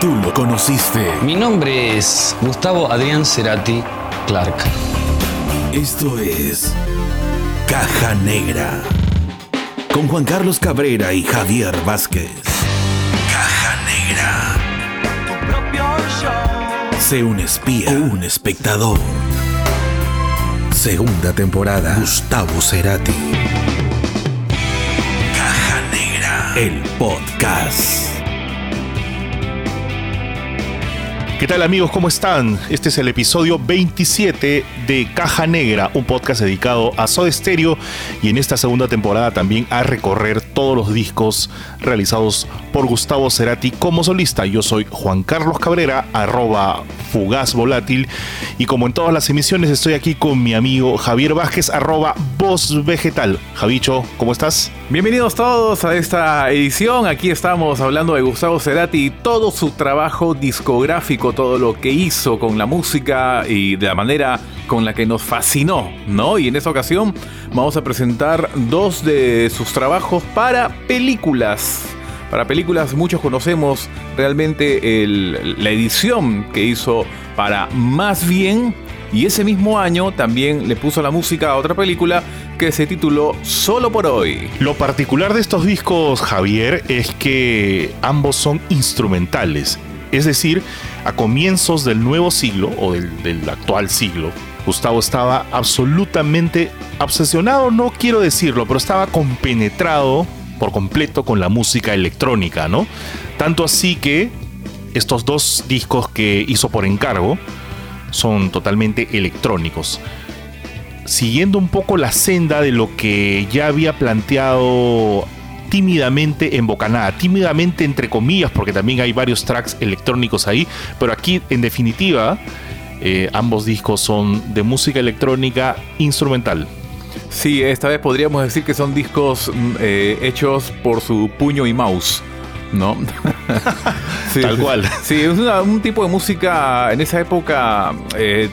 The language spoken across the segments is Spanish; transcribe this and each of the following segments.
tú lo conociste. Mi nombre es Gustavo Adrián Cerati Clark. Esto es Caja Negra. Con Juan Carlos Cabrera y Javier Vázquez. Caja Negra. Sé un espía o un espectador. Segunda temporada. Gustavo Cerati. Caja Negra. El podcast. ¿Qué tal amigos? ¿Cómo están? Este es el episodio 27 de Caja Negra, un podcast dedicado a Soda Stereo y en esta segunda temporada también a recorrer todos los discos realizados por Gustavo Cerati como solista. Yo soy Juan Carlos Cabrera, arroba fugaz volátil y como en todas las emisiones estoy aquí con mi amigo Javier Vázquez, arroba voz vegetal. Javicho, ¿cómo estás? Bienvenidos todos a esta edición. Aquí estamos hablando de Gustavo Cerati y todo su trabajo discográfico, todo lo que hizo con la música y de la manera con la que nos fascinó, ¿no? Y en esta ocasión vamos a presentar dos de sus trabajos para películas. Para películas muchos conocemos realmente la edición que hizo para Más Bien y ese mismo año también le puso la música a otra película que se tituló Solo por hoy. Lo particular de estos discos, Javier, es que ambos son instrumentales. Es decir, a comienzos del nuevo siglo o del, actual siglo, Gustavo estaba absolutamente obsesionado, no quiero decirlo, pero estaba compenetrado por completo con la música electrónica, ¿no? Tanto así que estos dos discos que hizo por encargo son totalmente electrónicos siguiendo un poco la senda de lo que ya había planteado tímidamente en Bocanada, tímidamente entre comillas, porque también hay varios tracks electrónicos ahí, pero aquí en definitiva eh, ambos discos son de música electrónica instrumental. Sí, esta vez podríamos decir que son discos mm, eh, hechos por su puño y mouse. ¿no? Tal cual. Sí, es un tipo de música en esa época eh,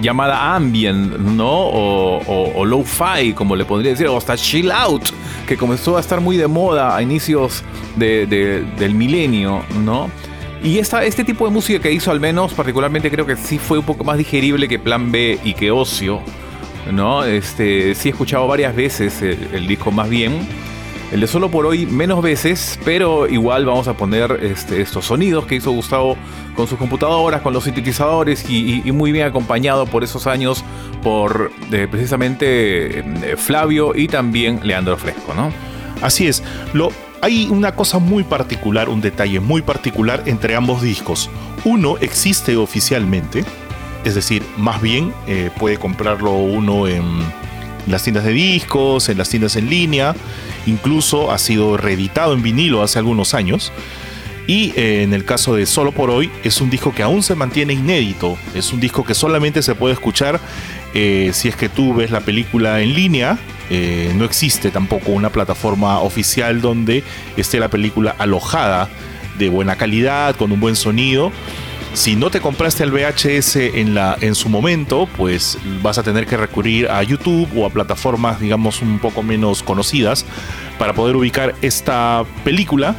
llamada ambient, ¿no? O, o, lo-fi, como le podría decir, o hasta chill out, que comenzó a estar muy de moda a inicios del milenio, ¿no? Y esta, este tipo de música que hizo al menos, particularmente creo que sí fue un poco más digerible que Plan B y que Ocio, ¿no? Este, sí he escuchado varias veces el disco más bien. El de solo por hoy menos veces, pero igual vamos a poner este, estos sonidos que hizo Gustavo con sus computadoras, con los sintetizadores y, muy bien acompañado por esos años por eh, precisamente eh, Flavio y también Leandro Fresco, ¿no? Así es. Lo, hay una cosa muy particular, un detalle muy particular entre ambos discos. Uno existe oficialmente, es decir, más bien eh, puede comprarlo uno en las tiendas de discos, en las tiendas en línea, incluso ha sido reeditado en vinilo hace algunos años. Y eh, en el caso de Solo por hoy, es un disco que aún se mantiene inédito. Es un disco que solamente se puede escuchar eh, si es que tú ves la película en línea. Eh, no existe tampoco una plataforma oficial donde esté la película alojada de buena calidad, con un buen sonido. Si no te compraste el VHS en, la, en su momento, pues vas a tener que recurrir a YouTube o a plataformas, digamos, un poco menos conocidas para poder ubicar esta película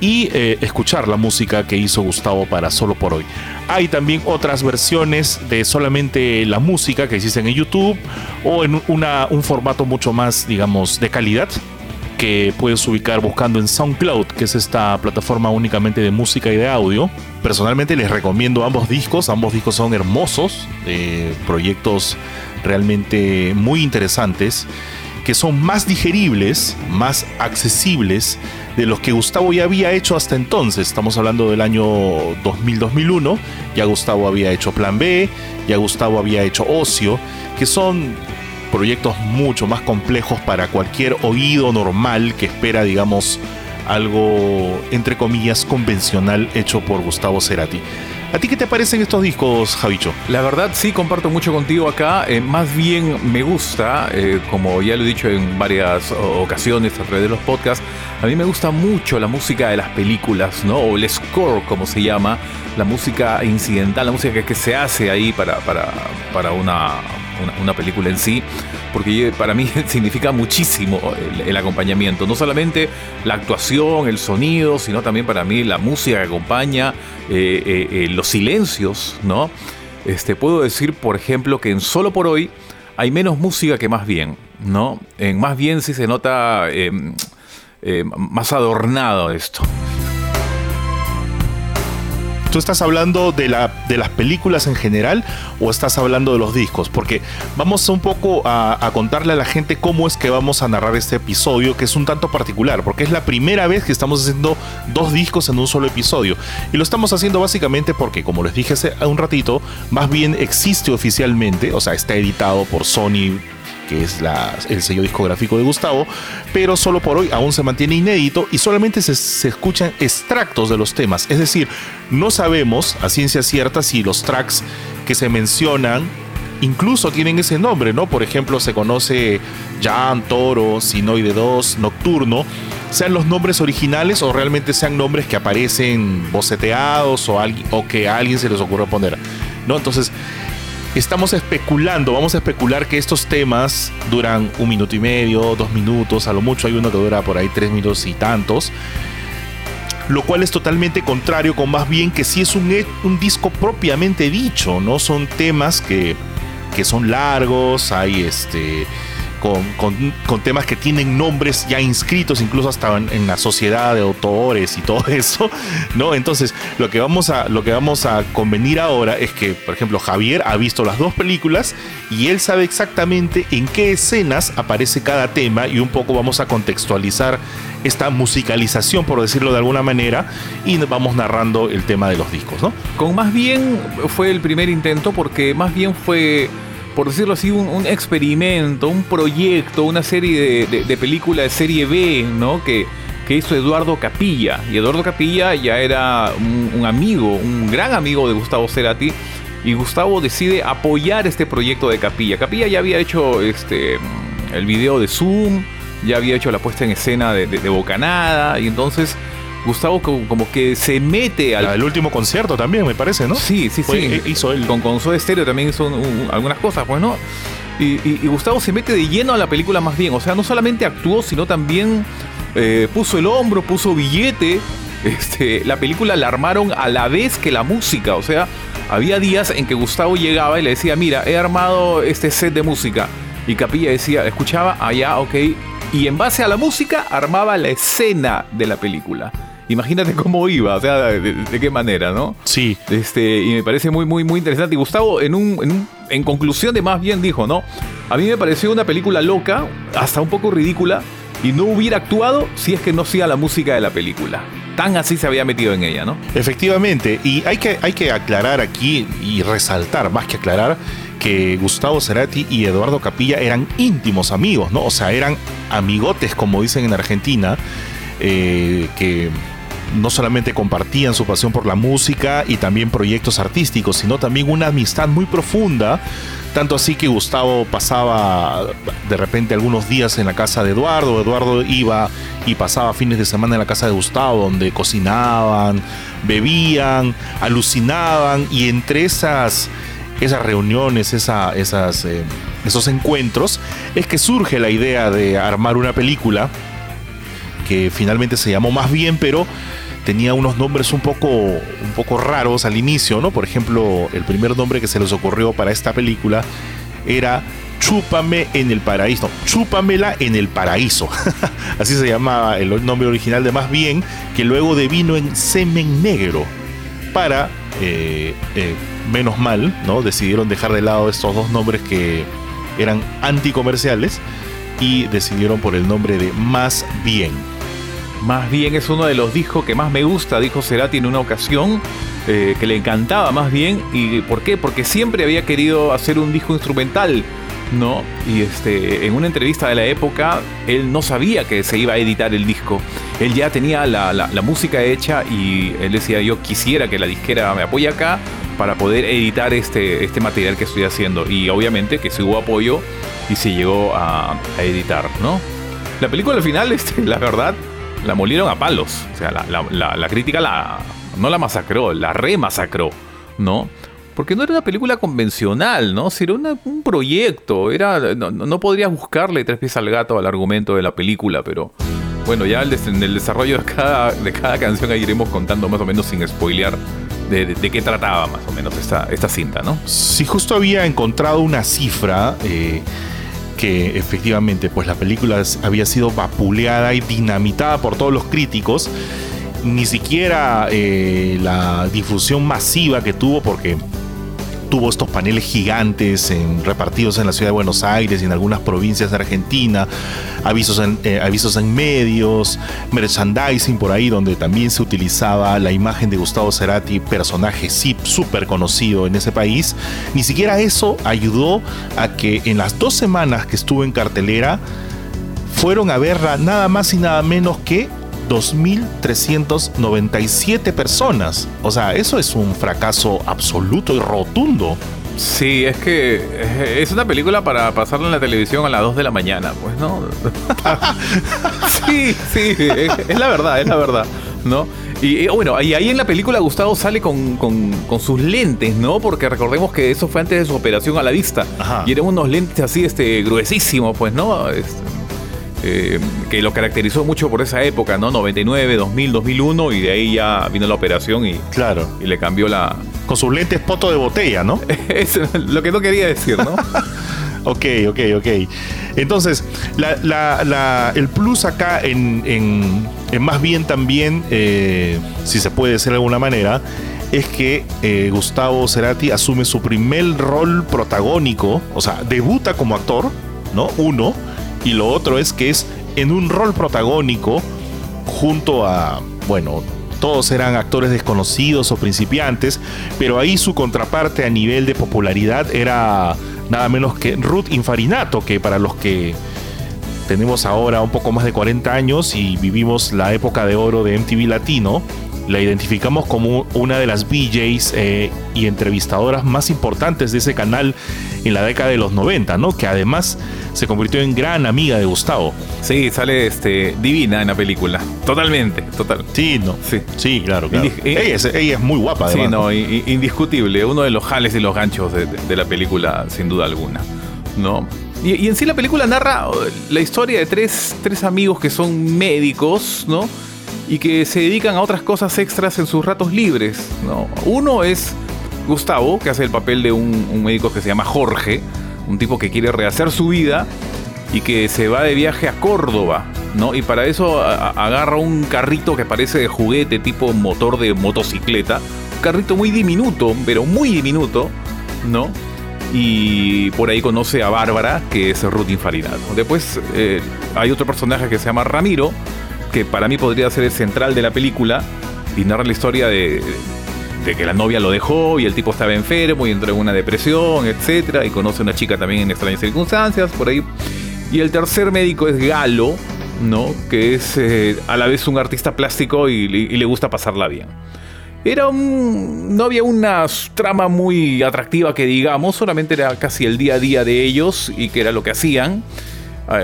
y eh, escuchar la música que hizo Gustavo para Solo por Hoy. Hay también otras versiones de solamente la música que existen en YouTube o en un formato mucho más, digamos, de calidad que puedes ubicar buscando en SoundCloud, que es esta plataforma únicamente de música y de audio. Personalmente les recomiendo ambos discos, ambos discos son hermosos, eh, proyectos realmente muy interesantes, que son más digeribles, más accesibles de los que Gustavo ya había hecho hasta entonces. Estamos hablando del año 2000-2001, ya Gustavo había hecho Plan B, ya Gustavo había hecho Ocio, que son proyectos mucho más complejos para cualquier oído normal que espera, digamos, algo entre comillas convencional hecho por Gustavo Cerati. ¿A ti qué te parecen estos discos, Javicho? La verdad sí, comparto mucho contigo acá. Eh, más bien me gusta, eh, como ya lo he dicho en varias ocasiones a través de los podcasts, a mí me gusta mucho la música de las películas, ¿no? O el score, como se llama, la música incidental, la música que, se hace ahí para, para, para una una, película en sí, porque para mí significa muchísimo el, acompañamiento, no solamente la actuación, el sonido, sino también para mí la música que acompaña, eh, eh, eh, los silencios, ¿no? Este, puedo decir, por ejemplo, que en Solo por Hoy hay menos música que más bien, ¿no? En más bien sí se nota em, más adornado esto. ¿Tú estás hablando de, la, de las películas en general o estás hablando de los discos? Porque vamos un poco a, contarle a la gente cómo es que vamos a narrar este episodio, que es un tanto particular, porque es la primera vez que estamos haciendo dos discos en un solo episodio. Y lo estamos haciendo básicamente porque, como les dije hace un ratito, más bien existe oficialmente, o sea, está editado por Sony que es el sello discográfico de Gustavo, pero solo por hoy aún se mantiene inédito y solamente se, escuchan extractos de los temas. Es decir, no sabemos a ciencia cierta si los tracks que se mencionan incluso tienen ese nombre, ¿no? Por ejemplo, se conoce Jan, Toro, Sinoide 2, Nocturno, sean los nombres originales o realmente sean nombres que aparecen boceteados o, que a alguien se les ocurrió poner, ¿no? Entonces, estamos especulando, vamos a especular que estos temas duran un minuto y medio, dos minutos, a lo mucho hay uno que dura por ahí tres minutos y tantos. Lo cual es totalmente contrario con más bien que si es un, un disco propiamente dicho, ¿no? Son temas que, que son largos, hay este con, temas que tienen nombres ya inscritos, incluso hasta en, la sociedad de autores y todo eso, ¿no? Entonces, lo que, vamos a, lo que vamos a convenir ahora es que, por ejemplo, Javier ha visto las dos películas y él sabe exactamente en qué escenas aparece cada tema y un poco vamos a contextualizar esta musicalización, por decirlo de alguna manera, y vamos narrando el tema de los discos, ¿no? Con más bien fue el primer intento porque más bien fue por decirlo así, un, experimento, un proyecto, una serie de, de, películas de serie B, ¿no? Que, que hizo Eduardo Capilla. Y Eduardo Capilla ya era un, amigo, un gran amigo de Gustavo Cerati. Y Gustavo decide apoyar este proyecto de Capilla. Capilla ya había hecho este, el video de Zoom, ya había hecho la puesta en escena de, de Bocanada. Y entonces Gustavo como que se mete al... El último concierto también, me parece, ¿no? Sí, sí, sí. Eh, hizo él. Con, con Estéreo también hizo algunas cosas, pues, ¿no? Y, Gustavo se mete de lleno a la película más bien. O sea, no solamente actuó, sino también eh, puso el hombro, puso billete. Este, la película la armaron a la vez que la música. O sea, había días en que Gustavo llegaba y le decía, mira, he armado este set de música. Y Capilla decía, escuchaba, allá, ok. Y en base a la música armaba la escena de la película. Imagínate cómo iba, o sea, de, qué manera, ¿no? Sí. Este, y me parece muy, muy, muy interesante. Y Gustavo, en, un, en, conclusión de más bien dijo, ¿no? A mí me pareció una película loca, hasta un poco ridícula, y no hubiera actuado si es que no hacía la música de la película. Tan así se había metido en ella, ¿no? Efectivamente, y hay que, hay que aclarar aquí y resaltar, más que aclarar, que Gustavo Cerati y Eduardo Capilla eran íntimos amigos, ¿no? O sea, eran amigotes, como dicen en Argentina, eh, que no solamente compartían su pasión por la música y también proyectos artísticos, sino también una amistad muy profunda. Tanto así que Gustavo pasaba de repente algunos días en la casa de Eduardo, Eduardo iba y pasaba fines de semana en la casa de Gustavo, donde cocinaban, bebían, alucinaban y entre esas, esas reuniones, esas, eh, esos encuentros, es que surge la idea de armar una película que finalmente se llamó Más Bien, pero tenía unos nombres un poco, un poco raros al inicio, ¿no? Por ejemplo, el primer nombre que se les ocurrió para esta película era Chúpame en el paraíso. chúpamela en el paraíso. Así se llamaba el nombre original de Más Bien, que luego devino en Semen Negro. Para, eh, eh, menos mal, ¿no? Decidieron dejar de lado estos dos nombres que eran anticomerciales y decidieron por el nombre de Más Bien. Más bien es uno de los discos que más me gusta, dijo Cerati en una ocasión, eh, que le encantaba más bien. ¿Y por qué? Porque siempre había querido hacer un disco instrumental, ¿no? Y este, en una entrevista de la época, él no sabía que se iba a editar el disco. Él ya tenía la, la música hecha y él decía, yo quisiera que la disquera me apoye acá para poder editar este, este material que estoy haciendo. Y obviamente que se hubo apoyo y se llegó a, a editar, ¿no? La película al final, este, la verdad, la molieron a palos. O sea, la, crítica la, no la masacró, la remasacró, ¿no? Porque no era una película convencional, ¿no? Si era un proyecto, era no, no- podrías buscarle tres pies al gato al argumento de la película, pero bueno, ya en el desarrollo de cada, de cada canción ahí iremos contando más o menos sin spoilear de, de- de qué trataba más o menos esta, esta cinta, ¿no? Si justo había encontrado una cifra eh, que efectivamente pues la película había sido vapuleada y dinamitada por todos los críticos, ni siquiera eh, la difusión masiva que tuvo porque tuvo estos paneles gigantes repartidos en la ciudad de Buenos Aires y en algunas provincias de Argentina, avisos en, eh, avisos en medios, merchandising por ahí donde también se utilizaba la imagen de Gustavo Cerati, personaje sí súper conocido en ese país. Ni siquiera eso ayudó a que en las dos semanas que estuvo en cartelera fueron a verla nada más y nada menos que 2.397 personas. O sea, eso es un fracaso absoluto y rotundo. Sí, es que eh, es una película para pasarla en la televisión a las 2 de la mañana, pues, ¿no? sí, sí, es, la verdad, es la verdad, ¿no? Y bueno, y ahí en la película Gustavo sale con, con- con sus lentes, ¿no? Porque recordemos que eso fue antes de su operación a la vista. Ajá. Y eran unos lentes así, este, gruesísimos, pues, ¿no? Este, eh, que lo caracterizó mucho por esa época, ¿no? 99, 2000, 2001, y de ahí ya vino la operación y, Claro. y le cambió la... Con sus lentes poto de botella, ¿no? es lo que no quería decir, ¿no? Ok, ok, ok. Entonces, la- la- la- el plus acá en, en- en más bien también, eh, si se puede decir de alguna manera, es que eh, Gustavo Cerati asume su primer rol protagónico, o sea, debuta como actor, ¿no? Uno, y lo otro es que es en un rol protagónico junto a, bueno, todos eran actores desconocidos o principiantes, pero ahí su contraparte a nivel de popularidad era nada menos que Ruth Infarinato, que para los que tenemos ahora un poco más de 40 años y vivimos la época de oro de MTV Latino, la identificamos como una de las VJs eh, y entrevistadoras más importantes de ese canal en la década de los 90, ¿no? Que además se convirtió en gran amiga de Gustavo. Sí, sale este, divina en la película. Totalmente, total. Sí, no. Sí. Sí, claro, claro. Eh, ella, es, ella es muy guapa, Sí, además. no, i- i- indiscutible. Uno de los jales y los ganchos de, la película, sin duda alguna. ¿No? Y, y en sí la película narra uh, la historia de tres, tres amigos que son médicos, ¿no? Y que se dedican a otras cosas extras en sus ratos libres, ¿no? Uno es Gustavo, que hace el papel de un, médico que se llama Jorge, un tipo que quiere rehacer su vida y que se va de viaje a Córdoba, ¿no? Y para eso agarra un carrito que parece de juguete tipo motor de motocicleta, un carrito muy diminuto, pero muy diminuto, ¿no? Y por ahí conoce a Bárbara, que es Ruth Infarinato. Después eh, hay otro personaje que se llama Ramiro, que para mí podría ser el central de la película y narra la historia de, que la novia lo dejó y el tipo estaba enfermo y entró en una depresión, etcétera, y conoce a una chica también en extrañas circunstancias, por ahí. Y el tercer médico es Galo, ¿no? Que es eh, a la vez un artista plástico y, y le gusta pasarla bien. Era un. No había una trama muy atractiva que digamos, solamente era casi el día a día de ellos y que era lo que hacían.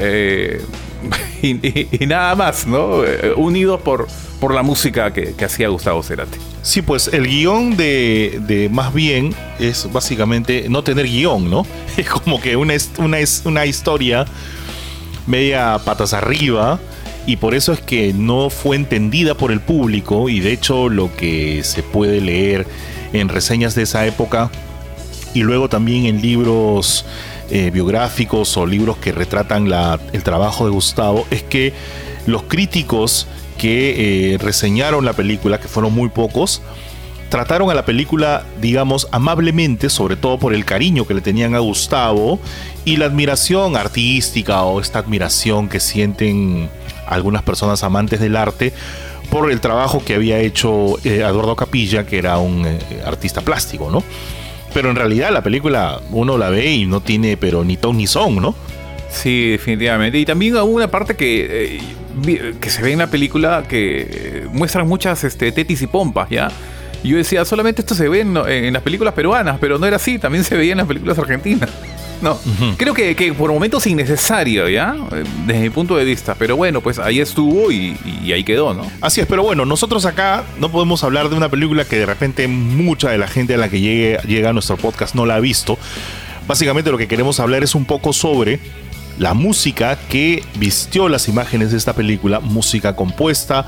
Eh, y, nada más, ¿no? Eh, unidos por, por la música que, hacía Gustavo Cerati. Sí, pues el guion de, de más bien es básicamente no tener guion, ¿no? Es como que una, una, una historia media patas arriba y por eso es que no fue entendida por el público y de hecho lo que se puede leer en reseñas de esa época y luego también en libros eh, biográficos o libros que retratan el trabajo de Gustavo es que los críticos que eh, reseñaron la película, que fueron muy pocos, trataron a la película, digamos, amablemente, sobre todo por el cariño que le tenían a Gustavo y la admiración artística o esta admiración que sienten algunas personas amantes del arte por el trabajo que había hecho eh, Eduardo Capilla, que era un artista plástico, ¿no? Pero en realidad la película uno la ve y no tiene pero ni ton ni son, ¿no? Sí, definitivamente. Y también una parte que, eh, que se ve en la película que eh, muestran muchas este, tetis y pompas, ¿ya? Y yo decía, solamente esto se ve en, en las películas peruanas, pero no era así, también se veía en las películas argentinas. No, creo que, que por momentos innecesario, ¿ya? Eh, Desde mi punto de vista. Pero bueno, pues ahí estuvo y, y ahí quedó, ¿no? Así es, pero bueno, nosotros acá no podemos hablar de una película que de repente mucha de la gente a la que llegue, llega a nuestro podcast no la ha visto. Básicamente lo que queremos hablar es un poco sobre la música que vistió las imágenes de esta película, música compuesta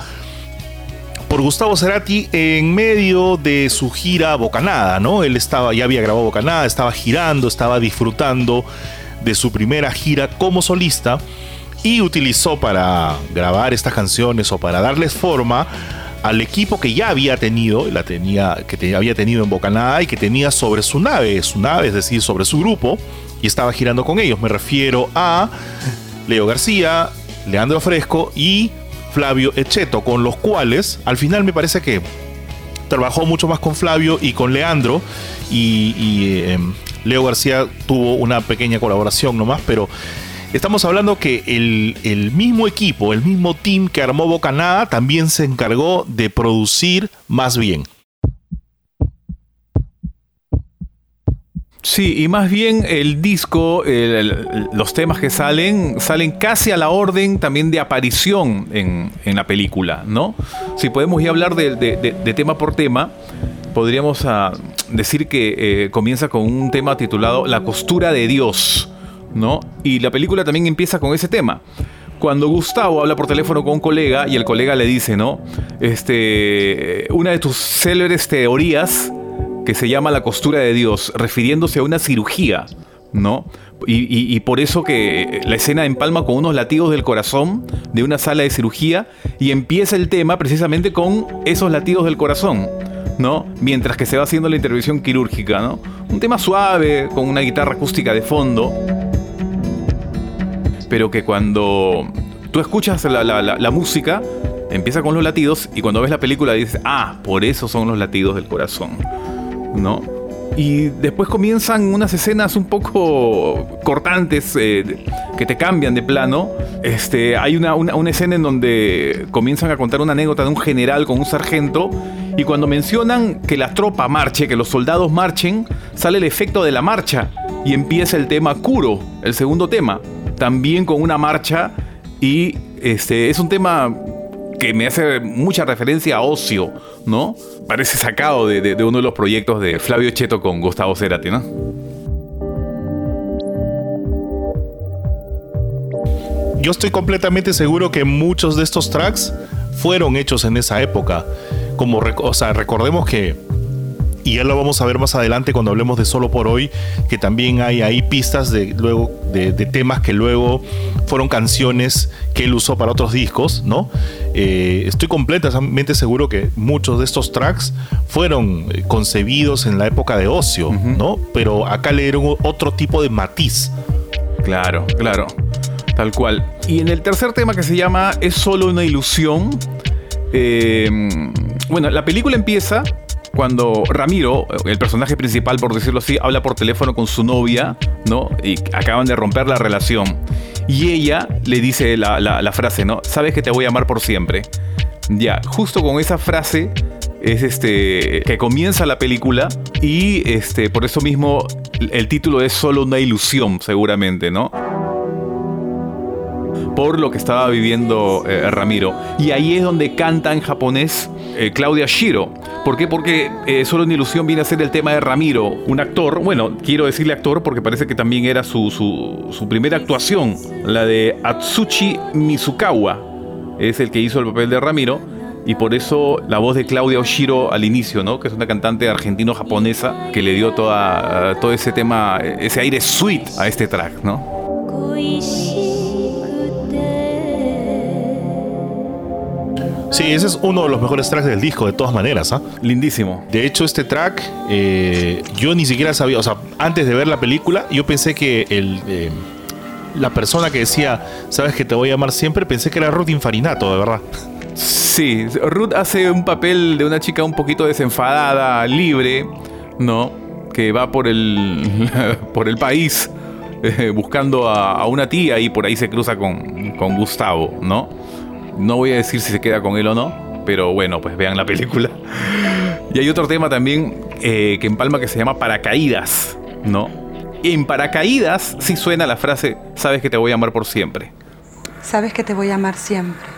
por Gustavo Cerati en medio de su gira Bocanada, ¿no? Él estaba, ya había grabado Bocanada, estaba girando, estaba disfrutando de su primera gira como solista y utilizó para grabar estas canciones o para darles forma al equipo que ya había tenido, la tenía, que había tenido en Bocanada y que tenía sobre su nave, su nave, es decir, sobre su grupo, y estaba girando con ellos. Me refiero a Leo García, Leandro Fresco y Flavio Echeto, con los cuales al final me parece que trabajó mucho más con Flavio y con Leandro y, eh, Leo García tuvo una pequeña colaboración nomás, pero estamos hablando que el, el mismo equipo, el mismo team que armó Bocanada también se encargó de producir más bien. Sí, y más bien el disco, los temas que salen, salen casi a la orden también de aparición en, la película, ¿no? Si podemos ya hablar de tema por tema, podríamos ah, decir que eh, comienza con un tema titulado La costura de Dios, ¿no? Y la película también empieza con ese tema. Cuando Gustavo habla por teléfono con un colega y el colega le dice, ¿no? Este, una de tus célebres teorías que se llama la costura de Dios, refiriéndose a una cirugía, ¿no? Y, por eso que la escena empalma con unos latidos del corazón de una sala de cirugía y empieza el tema precisamente con esos latidos del corazón, ¿no? Mientras que se va haciendo la intervención quirúrgica, ¿no? Un tema suave, con una guitarra acústica de fondo, pero que cuando tú escuchas la música, empieza con los latidos y cuando ves la película dices, ah, por eso son los latidos del corazón, ¿no? Y después comienzan unas escenas un poco cortantes eh, que te cambian de plano. Este, hay una, una- una escena en donde comienzan a contar una anécdota de un general con un sargento y cuando mencionan que la tropa marche, que los soldados marchen, sale el efecto de la marcha y empieza el tema Kuro, el segundo tema, también con una marcha y este, es un tema que me hace mucha referencia a Ocio, ¿no? Parece sacado de, uno de los proyectos de Flavio Cheto con Gustavo Cerati, ¿no? Yo estoy completamente seguro que muchos de estos tracks fueron hechos en esa época. Como, o sea, recordemos que, y ya lo vamos a ver más adelante cuando hablemos de Solo por Hoy, que también hay ahí pistas de, luego, de, de temas que luego fueron canciones que él usó para otros discos, ¿no? Eh, estoy completamente seguro que muchos de estos tracks fueron eh, concebidos en la época de ocio, ¿no? Pero acá le dieron otro tipo de matiz. Claro, claro. Tal cual. Y en el tercer tema que se llama Es solo una ilusión. eh, bueno, la película empieza cuando Ramiro, el personaje principal, por decirlo así, habla por teléfono con su novia, ¿no? Y acaban de romper la relación. Y ella le dice la, frase, ¿no? Sabes que te voy a amar por siempre. Ya, justo con esa frase es este que comienza la película y este por eso mismo el título es solo una ilusión, seguramente, ¿no? Por lo que estaba viviendo eh, Ramiro. Y ahí es donde canta en japonés eh, Claudia Shiro. ¿Por qué? Porque eh, Solo una ilusión viene a ser el tema de Ramiro, un actor, bueno, quiero decirle actor porque parece que también era su, su, su primera actuación, la de Atsushi Mizukawa, es el que hizo el papel de Ramiro. Y por eso la voz de Claudia Oshiro al inicio, ¿no? Que es una cantante argentino-japonesa que le dio toda, todo ese tema, ese aire sweet a este track, ¿no? Sí, ese es uno de los mejores tracks del disco, de todas maneras, ¿ah? Lindísimo. De hecho, este track, eh, yo ni siquiera sabía, o sea, antes de ver la película, yo pensé que el, eh, la persona que decía, sabes que te voy a amar siempre, pensé que era Ruth Infarinato, de verdad. Sí, Ruth hace un papel de una chica un poquito desenfadada, libre, ¿no? Que va por el, por el país eh, buscando a, a una tía y por ahí se cruza con, con Gustavo, ¿no? No voy a decir si se queda con él o no, pero bueno, pues vean la película. Y hay otro tema también eh, que empalma que se llama Paracaídas, ¿no? en paracaídas sí suena la frase, sabes que te voy a amar por siempre. Sabes que te voy a amar siempre.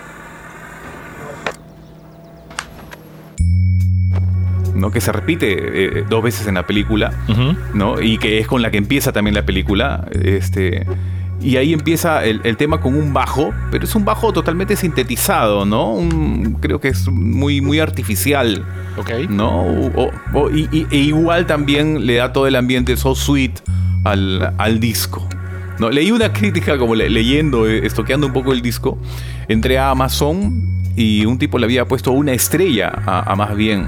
¿no? Que se repite eh, dos veces en la película. ¿no? Y que es con la que empieza también la película. Este, y ahí empieza el, el tema con un bajo, pero es un bajo totalmente sintetizado, ¿no? Un- creo que es muy, muy artificial, Ok. ¿no? O- o- y, y- e igual también le da todo el ambiente so sweet al, al disco. ¿no? Leí una crítica como le- leyendo, eh, estoqueando un poco el disco. Entré a Amazon y un tipo le había puesto una estrella a, a más bien.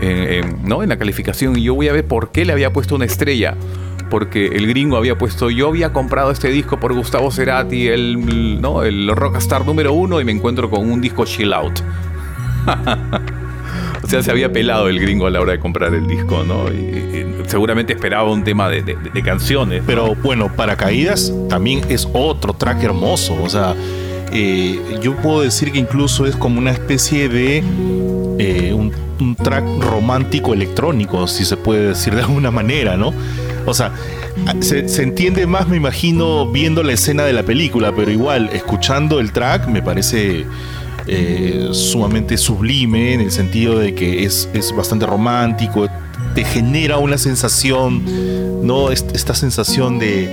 en- en- ¿no? en la calificación y yo voy a ver por qué le había puesto una estrella. Porque el gringo había puesto, yo había comprado este disco por Gustavo Cerati, el, ¿no? el rockstar número uno, y me encuentro con un disco chill out. o sea, se había pelado el gringo a la hora de comprar el disco, ¿no? Y, seguramente esperaba un tema de, canciones. Pero bueno, Paracaídas también es otro track hermoso. O sea, eh, yo puedo decir que incluso es como una especie de eh, un, un track romántico electrónico, si se puede decir de alguna manera, ¿no? O sea, se, se entiende más, me imagino, viendo la escena de la película, pero igual, escuchando el track me parece eh, sumamente sublime en el sentido de que es, es bastante romántico, te genera una sensación, ¿no? Est- Esta sensación de,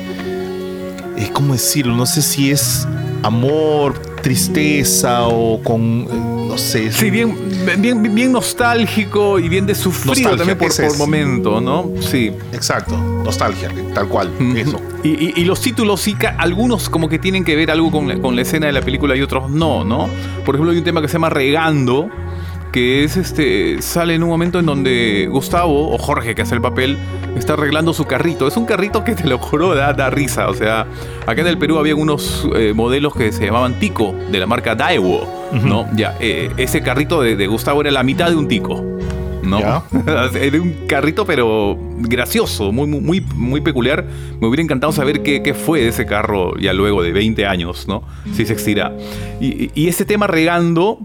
¿cómo decirlo? No sé si es amor, tristeza o con, no sé. Sí, bien, bien, bien nostálgico y bien de sufrido también por, por momento, ¿no? Sí. Exacto, nostalgia, tal cual, eso. Y, y- y los títulos sí, algunos como que tienen que ver algo con la, con la escena de la película y otros no, ¿no? Por ejemplo, hay un tema que se llama Regando, que es este, sale en un momento en donde Gustavo, o Jorge, que hace el papel, está arreglando su carrito. Es un carrito que te lo juro, da, da risa. O sea, acá en el Perú había unos eh, modelos que se llamaban Tico, de la marca Daewoo, ¿no? Ya, eh, ese carrito de, de Gustavo era la mitad de un Tico. ¿no? Era un carrito, pero gracioso, muy, muy, muy, peculiar. Me hubiera encantado saber qué, qué fue de ese carro ya luego de 20 años, ¿no? Si se estira. Y- y ese tema regando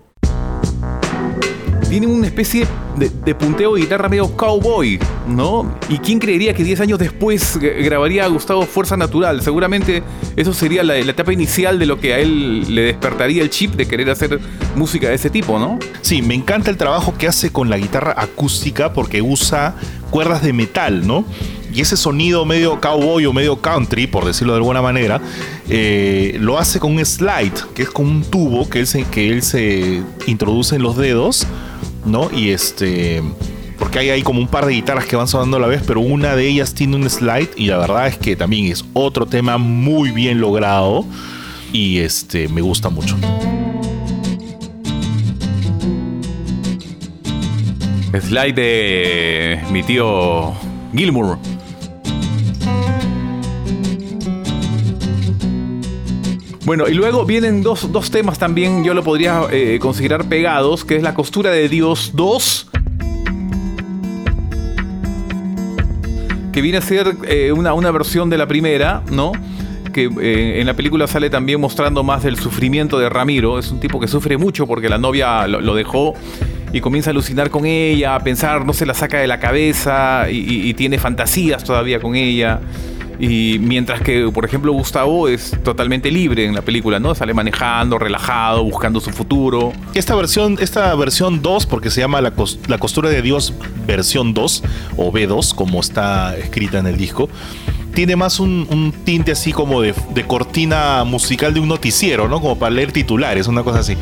tiene una especie de, punteo de guitarra medio cowboy, ¿no? ¿Y quién creería que 10 años después grabaría a Gustavo Fuerza Natural? Seguramente eso sería la, la etapa inicial de lo que a él le despertaría el chip de querer hacer música de ese tipo, ¿no? Sí, me encanta el trabajo que hace con la guitarra acústica porque usa cuerdas de metal, ¿no? Y ese sonido medio cowboy o medio country, por decirlo de alguna manera, eh, lo hace con un slide, que es con un tubo que él se, que él se introduce en los dedos, ¿no? Y este. Porque hay ahí como un par de guitarras que van sonando a la vez, pero una de ellas tiene un slide y la verdad es que también es otro tema muy bien logrado y este me gusta mucho. Slide de mi tío Gilmour. Bueno, y luego vienen dos, dos temas también, yo lo podría eh, considerar pegados, que es la costura de Dios 2, que viene a ser eh, una, una versión de la primera, ¿no? Que eh, en la película sale también mostrando más del sufrimiento de Ramiro. Es un tipo que sufre mucho porque la novia lo, lo dejó y comienza a alucinar con ella, a pensar, no se la saca de la cabeza y, tiene fantasías todavía con ella. Y mientras que, por ejemplo, Gustavo es totalmente libre en la película, ¿no? Sale manejando, relajado, buscando su futuro. Esta versión, esta versión 2, porque se llama la, cos- la costura de Dios versión 2 o B2, como está escrita en el disco, tiene más un, un tinte así como de, de cortina musical de un noticiero, ¿no? Como para leer titulares, una cosa así.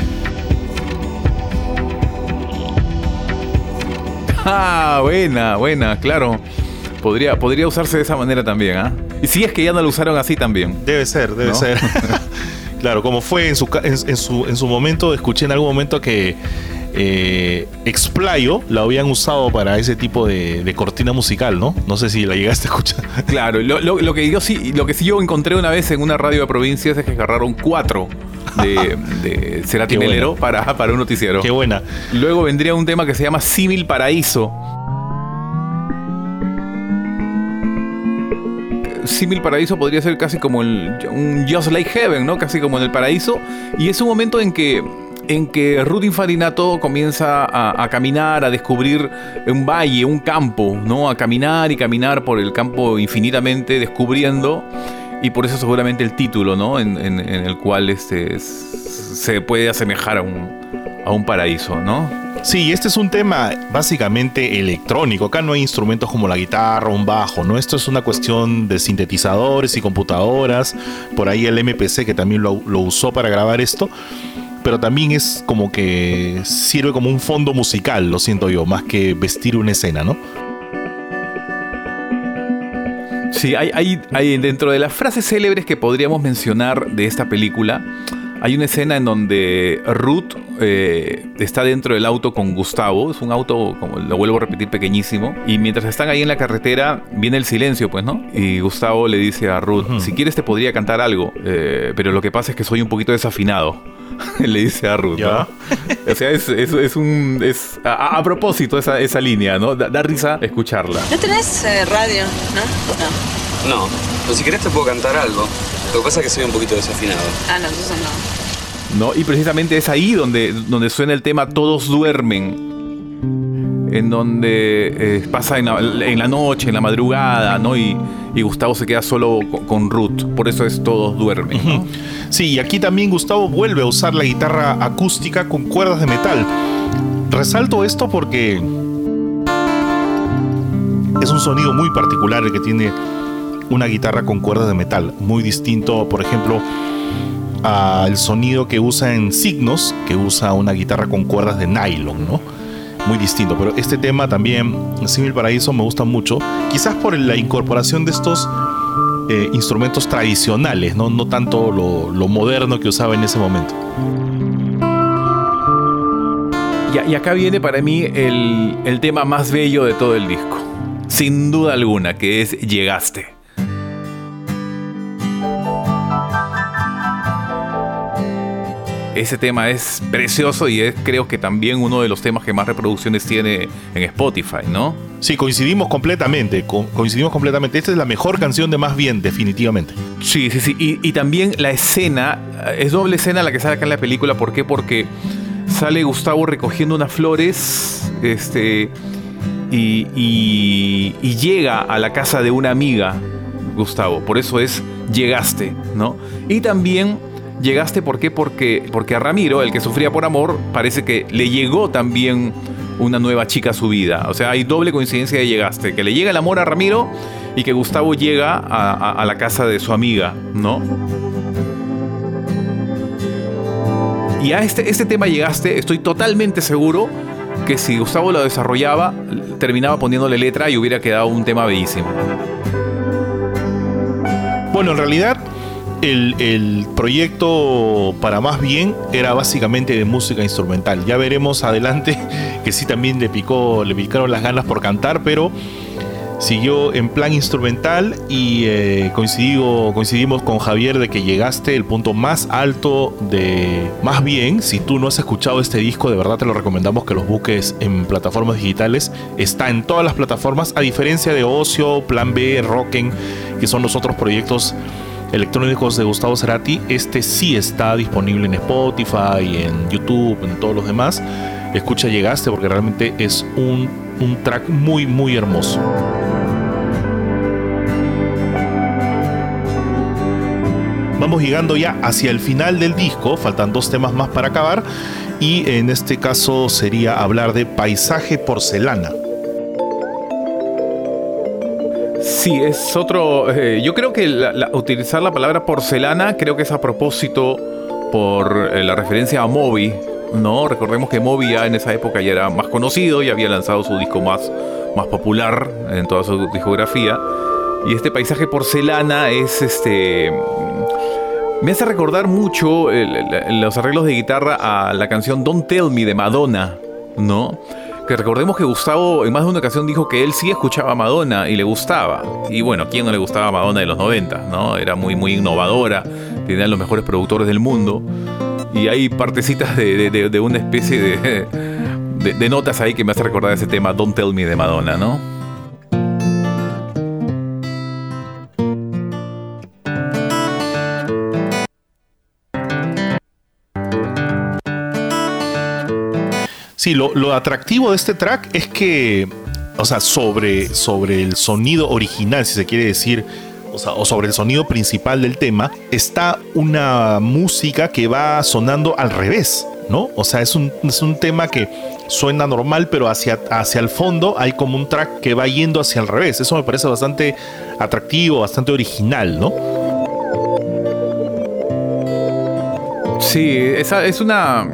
Ah, buena, buena, claro. Podría, podría usarse de esa manera también, ¿ah? Y si es que ya no lo usaron así también. Debe ser, debe ¿No? ser. claro, como fue en su, en, en su, en su momento, escuché en algún momento que eh, Explayo la habían usado para ese tipo de, de cortina musical, ¿no? No sé si la llegaste a escuchar. Claro, lo, lo- lo que yo sí, lo que sí yo encontré una vez en una radio de provincias es que agarraron cuatro de, de Cerati bueno. Para, para un noticiero. Qué buena. Luego vendría un tema que se llama Símil Paraíso. Símil Paraíso podría ser casi como un Just Like Heaven, ¿no? Casi como en el paraíso. Y es un momento en que en que Ruth Infarinato comienza a, caminar, a descubrir un valle, un campo, ¿no? A caminar y caminar por el campo infinitamente, descubriendo, y por eso seguramente el título, ¿no? En, en- el cual este, se puede asemejar a un, a un paraíso, ¿no? Sí, este es un tema básicamente electrónico. Acá no hay instrumentos como la guitarra, un bajo, ¿no? Esto es una cuestión de sintetizadores y computadoras. Por ahí el MPC que también lo, usó para grabar esto. Pero también es como que sirve como un fondo musical, lo siento yo, más que vestir una escena, ¿no? Sí, hay, hay dentro de las frases célebres que podríamos mencionar de esta película, hay una escena en donde Ruth eh, está dentro del auto con Gustavo, es un auto, como lo vuelvo a repetir, pequeñísimo, y mientras están ahí en la carretera viene el silencio, pues, ¿no? Y Gustavo le dice a Ruth, si quieres te podría cantar algo, eh, pero lo que pasa es que soy un poquito desafinado. le dice a Ruth, Ya. ¿no? O sea, es, es- es un... Es, a, a propósito esa, esa línea, ¿no? Da, da risa escucharla. ¿No tenés eh, radio? ¿No? No. No, pero si querés te puedo cantar algo. Lo que pasa es que soy un poquito desafinado. Ah, no, entonces no. ¿no? Y precisamente es ahí donde, donde suena el tema Todos duermen. En donde eh, pasa en la, en la noche, en la madrugada, ¿no? Y, y Gustavo se queda solo con, con Ruth. Por eso es Todos duermen. ¿no? Sí, y aquí también Gustavo vuelve a usar la guitarra acústica con cuerdas de metal. Resalto esto porque es un sonido muy particular el que tiene una guitarra con cuerdas de metal, muy distinto, por ejemplo, al sonido que usa en Signos, que usa una guitarra con cuerdas de nylon, ¿no? Muy distinto, pero este tema también, Simil Paraíso, me gusta mucho, quizás por la incorporación de estos eh, instrumentos tradicionales, ¿no? no tanto lo, moderno que usaba en ese momento. Y, acá viene para mí el tema más bello de todo el disco. Sin duda alguna, que es Llegaste. Ese tema es precioso y es creo que también uno de los temas que más reproducciones tiene en Spotify, ¿no? Sí, coincidimos completamente, co- coincidimos completamente. Esta es la mejor canción de Más Bien, definitivamente. Sí, sí, sí. Y, y también la escena, es doble escena la que sale acá en la película. ¿Por qué? Porque sale Gustavo recogiendo unas flores, este, y, y- y llega a la casa de una amiga, Gustavo. Por eso es llegaste, ¿no? Y también llegaste, ¿por qué? Porque, porque a Ramiro, el que sufría por amor, parece que le llegó también una nueva chica a su vida. O sea, hay doble coincidencia de llegaste, que le llega el amor a Ramiro y que Gustavo llega a, la casa de su amiga, ¿no? Y a este, este tema llegaste, estoy totalmente seguro que si Gustavo lo desarrollaba, terminaba poniéndole letra y hubiera quedado un tema bellísimo. Bueno, en realidad el, proyecto para Más Bien era básicamente de música instrumental. Ya veremos adelante que sí también le picó, le picaron las ganas por cantar, pero siguió en plan instrumental y eh, coincidimos con Javier de que llegaste el punto más alto de Más Bien. Si tú no has escuchado este disco, de verdad te lo recomendamos que los busques en plataformas digitales. Está en todas las plataformas, a diferencia de Ocio, Plan B, Rocken, que son los otros proyectos electrónicos de Gustavo Cerati. Este sí está disponible en Spotify, en YouTube, en todos los demás. Escucha Llegaste porque realmente es un, un track muy, muy hermoso. Vamos llegando ya hacia el final del disco, faltan dos temas más para acabar y en este caso sería hablar de Paisaje Porcelana. Sí, es otro. eh, yo creo que la- utilizar la palabra porcelana creo que es a propósito por eh, la referencia a Moby, ¿no? Recordemos que Moby ya en esa época ya era más conocido y había lanzado su disco más, más popular en toda su discografía. Y este paisaje porcelana es este. Me hace recordar mucho el- los arreglos de guitarra a la canción Don't Tell Me de Madonna, ¿no? Que recordemos que Gustavo en más de una ocasión dijo que él sí escuchaba a Madonna y le gustaba. Y bueno, ¿a quién no le gustaba Madonna de los 90? ¿no? Era muy, muy innovadora, tenía los mejores productores del mundo. Y hay partecitas de, de- de- de una especie de notas ahí que me hace recordar ese tema Don't Tell Me de Madonna, ¿no? Sí, lo, lo atractivo de este track es que, o sea, sobre, sobre el sonido original, si se quiere decir, o, sobre el sonido principal del tema, está una música que va sonando al revés, ¿no? O sea, es un, es un tema que suena normal, pero hacia, hacia el fondo hay como un track que va yendo hacia el revés. Eso me parece bastante atractivo, bastante original, ¿no? Sí, esa es una,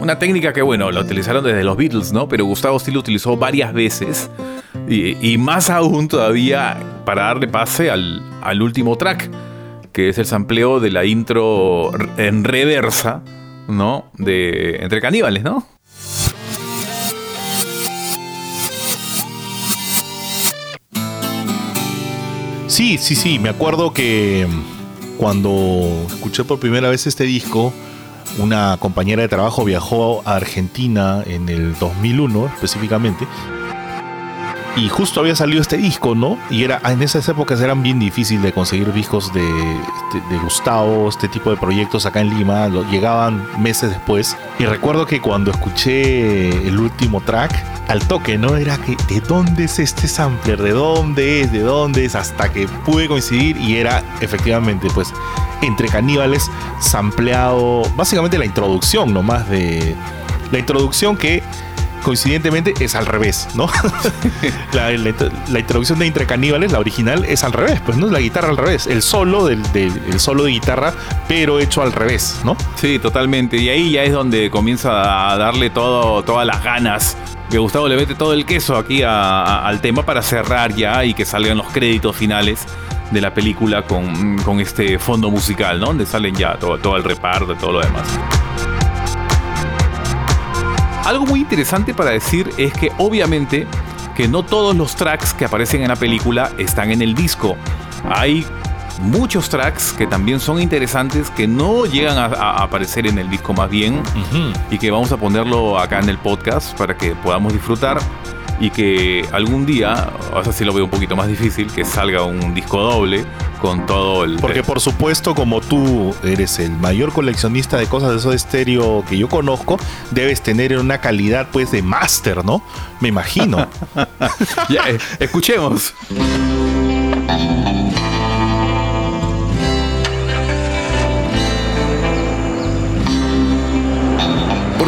una técnica que, bueno, la utilizaron desde los Beatles, ¿no? Pero Gustavo sí lo utilizó varias veces. Y, más aún todavía para darle pase al, al último track, que es el sampleo de la intro en reversa, ¿no? De Entre Caníbales, ¿no? Sí, sí, sí, me acuerdo que cuando escuché por primera vez este disco, una compañera de trabajo viajó a Argentina en el 2001 específicamente. Y justo había salido este disco, ¿no? Y era en esas épocas eran bien difícil de conseguir discos de, de Gustavo, este tipo de proyectos acá en Lima. Llegaban meses después. Y recuerdo que cuando escuché el último track, al toque, ¿no? Era que, ¿de dónde es este sampler? ¿De dónde es? ¿De dónde es? Hasta que pude coincidir y era efectivamente, pues, entre caníbales, sampleado, básicamente la introducción nomás de... La introducción que coincidentemente es al revés, ¿no? la, introducción de Entre Caníbales, la original, es al revés, pues, ¿no? La guitarra al revés, el solo del, el solo de guitarra, pero hecho al revés, ¿no? Sí, totalmente. Y ahí ya es donde comienza a darle todo, todas las ganas. Que Gustavo le mete todo el queso aquí al tema para cerrar ya y que salgan los créditos finales de la película con, con este fondo musical, ¿no? Donde salen ya todo, todo el reparto y todo lo demás. Algo muy interesante para decir es que obviamente que no todos los tracks que aparecen en la película están en el disco. Hay muchos tracks que también son interesantes que no llegan a, a aparecer en el disco más bien uh -huh. y que vamos a ponerlo acá en el podcast para que podamos disfrutar y que algún día, o sea, sí lo veo un poquito más difícil, que salga un disco doble con todo el... Porque por supuesto, como tú eres el mayor coleccionista de cosas de eso de estéreo que yo conozco, debes tener una calidad pues de máster, ¿no? Me imagino. ya, eh, escuchemos.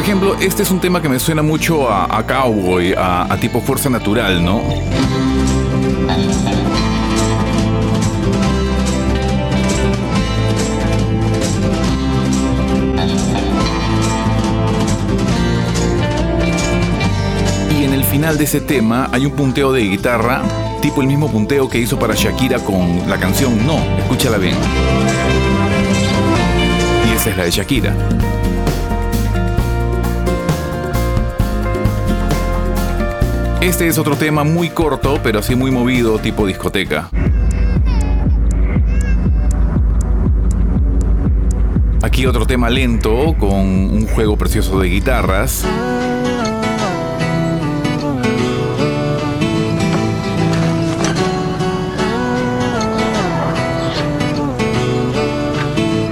Por ejemplo, este es un tema que me suena mucho a, Cowboy, a, a tipo fuerza natural, ¿no? Y en el final de ese tema hay un punteo de guitarra, tipo el mismo punteo que hizo para Shakira con la canción No, escúchala bien. Y esa es la de Shakira. Este es otro tema muy corto, pero así muy movido, tipo discoteca. Aquí otro tema lento, con un juego precioso de guitarras.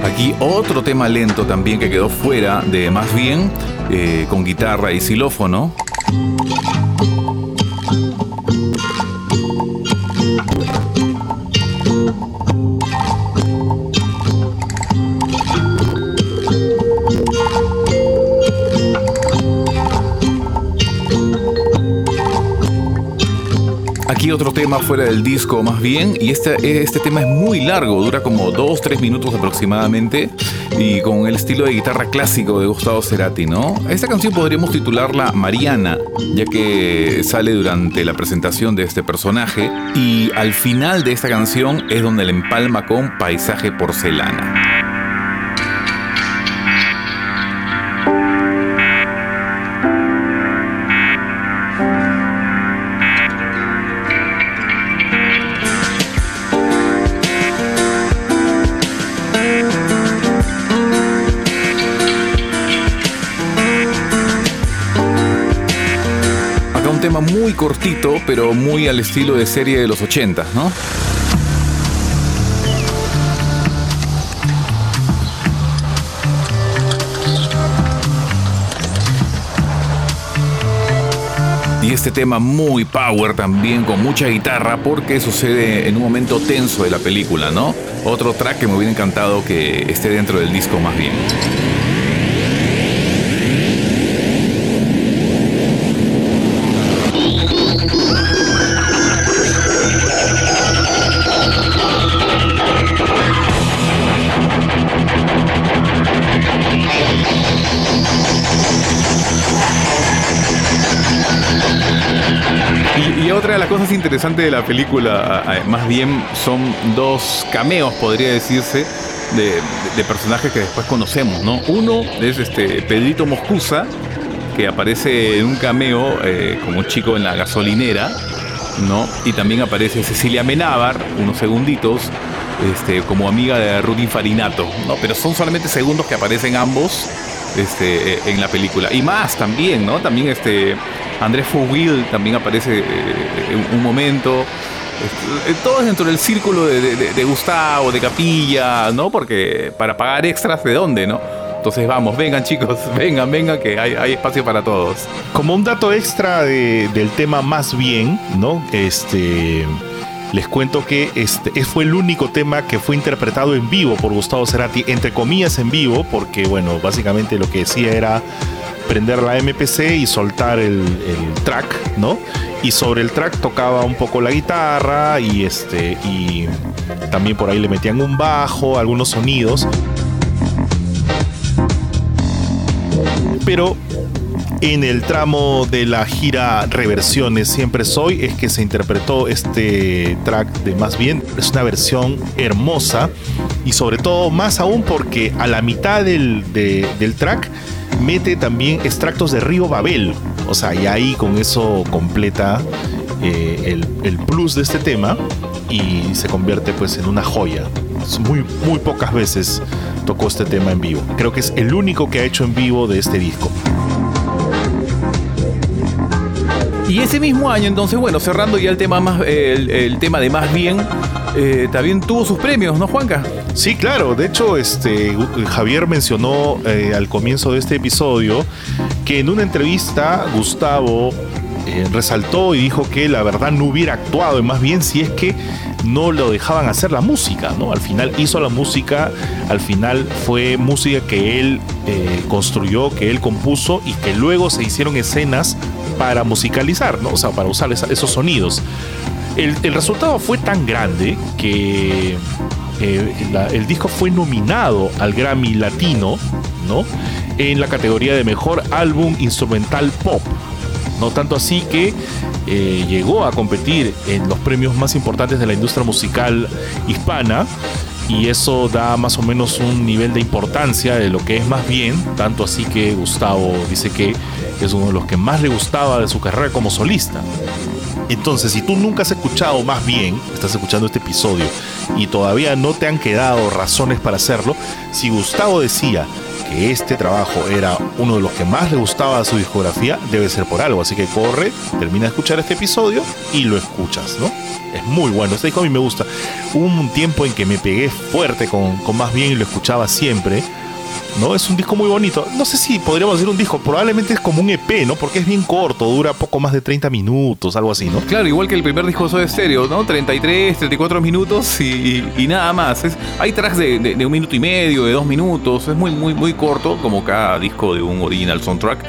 Aquí otro tema lento también que quedó fuera de más bien, eh, con guitarra y xilófono. Tema fuera del disco más bien, y este, este tema es muy largo, dura como 2-3 minutos aproximadamente, y con el estilo de guitarra clásico de Gustavo Cerati, ¿no? Esta canción podríamos titularla Mariana, ya que sale durante la presentación de este personaje, y al final de esta canción es donde le empalma con Paisaje Porcelana. Pero muy al estilo de serie de los 80, ¿no? este tema muy power también, con mucha guitarra, porque sucede en un momento tenso de la película, ¿no? Otro track que me hubiera encantado que esté dentro del disco más bien. Otra de la película, más bien, son dos cameos, podría decirse, de, personajes que después conocemos, ¿no? Uno es este Pedrito Moscusa, que aparece en un cameo eh, como chico en la gasolinera, ¿no? Y también aparece Cecilia Menábar, unos segunditos, este, como amiga de Rudy Farinato, ¿no? Pero son solamente segundos que aparecen ambos este, eh, en la película. Y más también, ¿no? También este Andrés Fouil también aparece eh, en un momento. Este, eh, Todos dentro del círculo de, Gustavo, de Capilla, ¿no? Porque para pagar extras, ¿de dónde, no? Entonces vamos, vengan chicos, vengan, vengan, que hay, espacio para todos. Como un dato extra de- del tema más bien, ¿no? Este. Les cuento que este fue el único tema que fue interpretado en vivo por Gustavo Cerati, entre comillas en vivo, porque bueno, básicamente lo que decía era prender la MPC y soltar el, track, ¿no? Y sobre el track tocaba un poco la guitarra y este y también por ahí le metían un bajo, algunos sonidos. Pero en el tramo de la gira Reversiones Siempre Soy es que se interpretó este track de Más Bien. Es una versión hermosa y sobre todo más aún porque a la mitad del, de- del track mete también extractos de Río Babel. O sea, y ahí con eso completa eh, el, el plus de este tema y se convierte pues en una joya. Muy, muy pocas veces tocó este tema en vivo. Creo que es el único que ha hecho en vivo de este disco. Y ese mismo año, entonces, bueno, cerrando ya el tema más, el, el tema de más bien, eh, también tuvo sus premios, ¿no, Juanca? Sí, claro. De hecho, este Javier mencionó eh, al comienzo de este episodio que en una entrevista Gustavo eh, resaltó y dijo que la verdad no hubiera actuado, y más bien si es que no lo dejaban hacer la música, ¿no? Al final hizo la música, al final fue música que él eh, construyó, que él compuso y que luego se hicieron escenas para musicalizar, ¿no? O sea, para usar esa- esos sonidos. El, el resultado fue tan grande que eh, el disco fue nominado al Grammy Latino, ¿no? En la categoría de mejor álbum instrumental pop. No tanto así que eh, llegó a competir en los premios más importantes de la industria musical hispana. Y eso da más o menos un nivel de importancia de lo que es más bien. Tanto así que Gustavo dice que es uno de los que más le gustaba de su carrera como solista. Entonces, si tú nunca has escuchado más bien, estás escuchando este episodio y todavía no te han quedado razones para hacerlo, si Gustavo decía que este trabajo era uno de los que más le gustaba de su discografía, debe ser por algo. Así que corre, termina de escuchar este episodio y lo escuchas, ¿no? Es muy bueno. Este disco a mí me gusta. Hubo un tiempo en que me pegué fuerte con, con más bien y lo escuchaba siempre. ¿No? Es un disco muy bonito. No sé si podríamos decir un disco, probablemente es como un EP, ¿no? Porque es bien corto, dura poco más de 30 minutos, algo así, ¿no? Claro, igual que el primer disco de Soda Stereo, ¿no? 33, 34 minutos y, y nada más. Es- hay tracks de, de- un minuto y medio, de dos minutos. Es muy, muy, muy corto, como cada disco de un original soundtrack.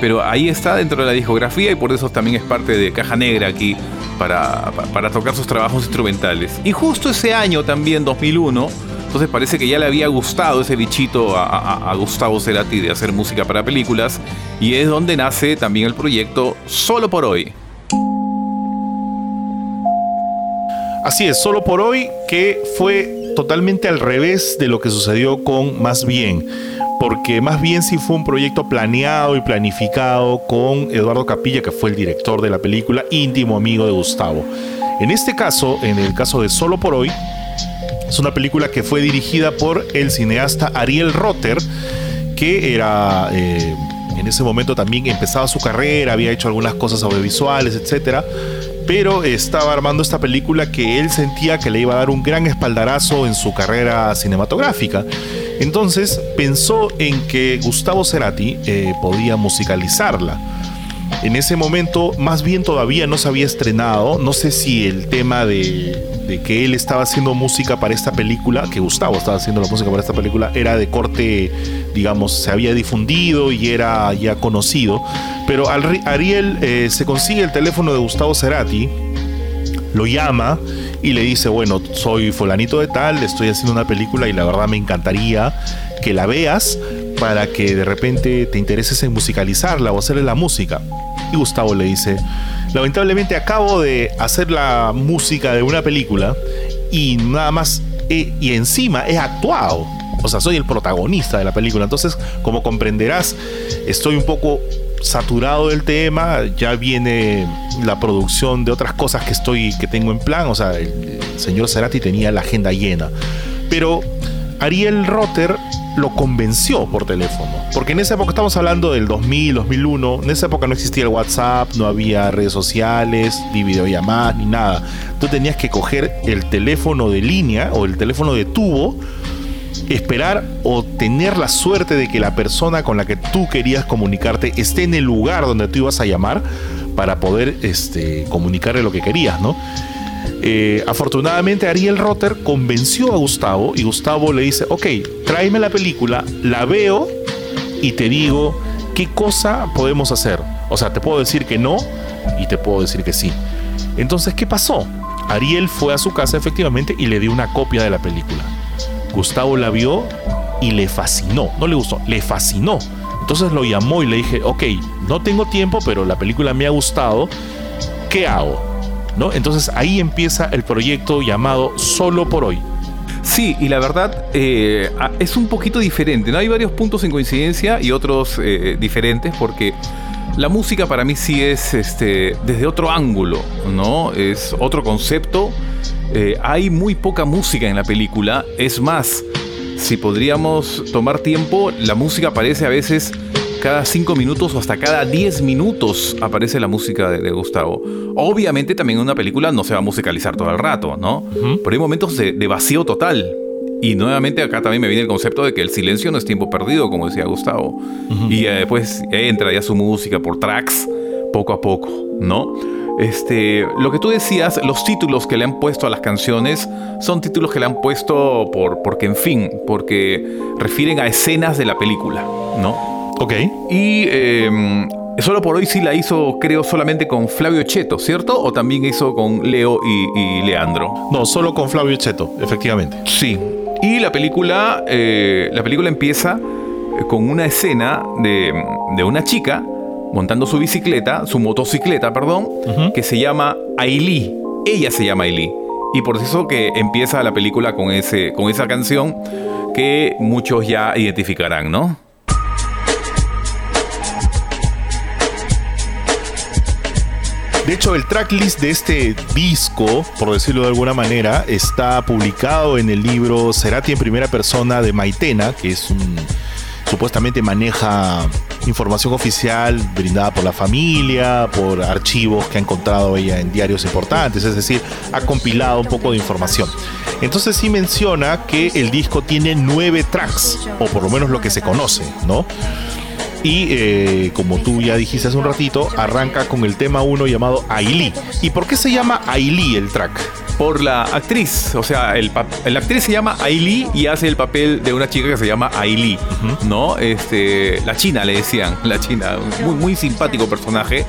Pero ahí está dentro de la discografía y por eso también es parte de Caja Negra aquí para, pa- para tocar sus trabajos instrumentales. Y justo ese año también, 2001, entonces parece que ya le había gustado ese bichito a, Gustavo Cerati de hacer música para películas y es donde nace también el proyecto Solo por hoy. Así es, solo por hoy que fue totalmente al revés de lo que sucedió con Más Bien. Porque Más Bien sí fue un proyecto planeado y planificado con Eduardo Capilla, que fue el director de la película, íntimo amigo de Gustavo. En este caso, en el caso de Solo por hoy, es una película que fue dirigida por el cineasta Ariel Rotter, que era eh, en ese momento también empezaba su carrera, había hecho algunas cosas audiovisuales, etcétera, pero estaba armando esta película que él sentía que le iba a dar un gran espaldarazo en su carrera cinematográfica. Entonces pensó en que Gustavo Cerati eh, podía musicalizarla. En ese momento, más bien todavía no se había estrenado. No sé si el tema de, que él estaba haciendo música para esta película, que Gustavo estaba haciendo la música para esta película, era de corte, digamos, se había difundido y era ya conocido. Pero Ariel eh, se consigue el teléfono de Gustavo Cerati, lo llama y le dice, bueno, soy fulanito de tal, estoy haciendo una película y la verdad me encantaría que la veas para que de repente te intereses en musicalizarla o hacerle la música. Y Gustavo le dice, lamentablemente acabo de hacer la música de una película y nada más, he- y encima he actuado. O sea, soy el protagonista de la película. Entonces, como comprenderás, estoy un poco saturado del tema. Ya viene la producción de otras cosas que estoy, que tengo en plan. O sea, el, el señor Cerati tenía la agenda llena. Pero Ariel Rotter lo convenció por teléfono. Porque en esa época estamos hablando del 2000, 2001. En esa época no existía el WhatsApp, no había redes sociales, ni videollamadas, ni nada. Tú tenías que coger el teléfono de línea o el teléfono de tubo esperar o tener la suerte de que la persona con la que tú querías comunicarte esté en el lugar donde tú ibas a llamar para poder este, comunicarle lo que querías, ¿no? Eh, afortunadamente Ariel Rotter convenció a Gustavo y Gustavo le dice, ok, tráeme la película, la veo y te digo qué cosa podemos hacer. O sea, te puedo decir que no y te puedo decir que sí. Entonces, ¿qué pasó? Ariel fue a su casa efectivamente y le dio una copia de la película. Gustavo la vio y le fascinó. No le gustó, le fascinó. Entonces lo llamó y le dije, ok, no tengo tiempo, pero la película me ha gustado. ¿Qué hago? Entonces ahí empieza el proyecto llamado Solo por hoy. Sí, y la verdad eh, es un poquito diferente. ¿no? Hay varios puntos en coincidencia y otros eh, diferentes porque la música para mí sí es este, desde otro ángulo, ¿no? Es otro concepto. Eh, hay muy poca música en la película. Es más, si podríamos tomar tiempo, la música aparece a veces cada 5 minutos o hasta cada 10 minutos aparece la música de, de Gustavo. Obviamente también en una película no se va a musicalizar todo el rato, ¿no? Pero hay momentos de, de vacío total. Y nuevamente acá también me viene el concepto de que el silencio no es tiempo perdido, como decía Gustavo. Y eh, después entra ya su música por tracks, poco a poco, ¿no? Este, lo que tú decías, los títulos que le han puesto a las canciones son títulos que le han puesto por, porque, en fin, porque refieren a escenas de la película, ¿no? Ok. Y eh, solo por hoy sí la hizo, creo, solamente con Flavio Cheto, ¿cierto? O también hizo con Leo y, y Leandro. No, solo con Flavio Cheto, efectivamente. Sí. Y la película, eh, la película empieza eh, con una escena de, de una chica montando su bicicleta, su motocicleta, perdón, que se llama Ailí. Ella se llama Ailí. Y por eso que empieza la película con, ese, con esa canción que muchos ya identificarán, ¿no? De hecho, el tracklist de este disco, por decirlo de alguna manera, está publicado en el libro Cerati en primera persona de Maitena, que es un supuestamente maneja información oficial brindada por la familia, por archivos que ha encontrado ella en diarios importantes, es decir, ha compilado un poco de información. Entonces sí menciona que el disco tiene nueve tracks, o por lo menos lo que se conoce, ¿no? Y eh, como tú ya dijiste hace un ratito, arranca con el tema 1 llamado Ailí. ¿Y por qué se llama Ailí el track? Por la actriz, o sea, el la actriz se llama Ailey y hace el papel de una chica que se llama Ailey, ¿no? Este, la china le decían, la china, muy, muy simpático personaje.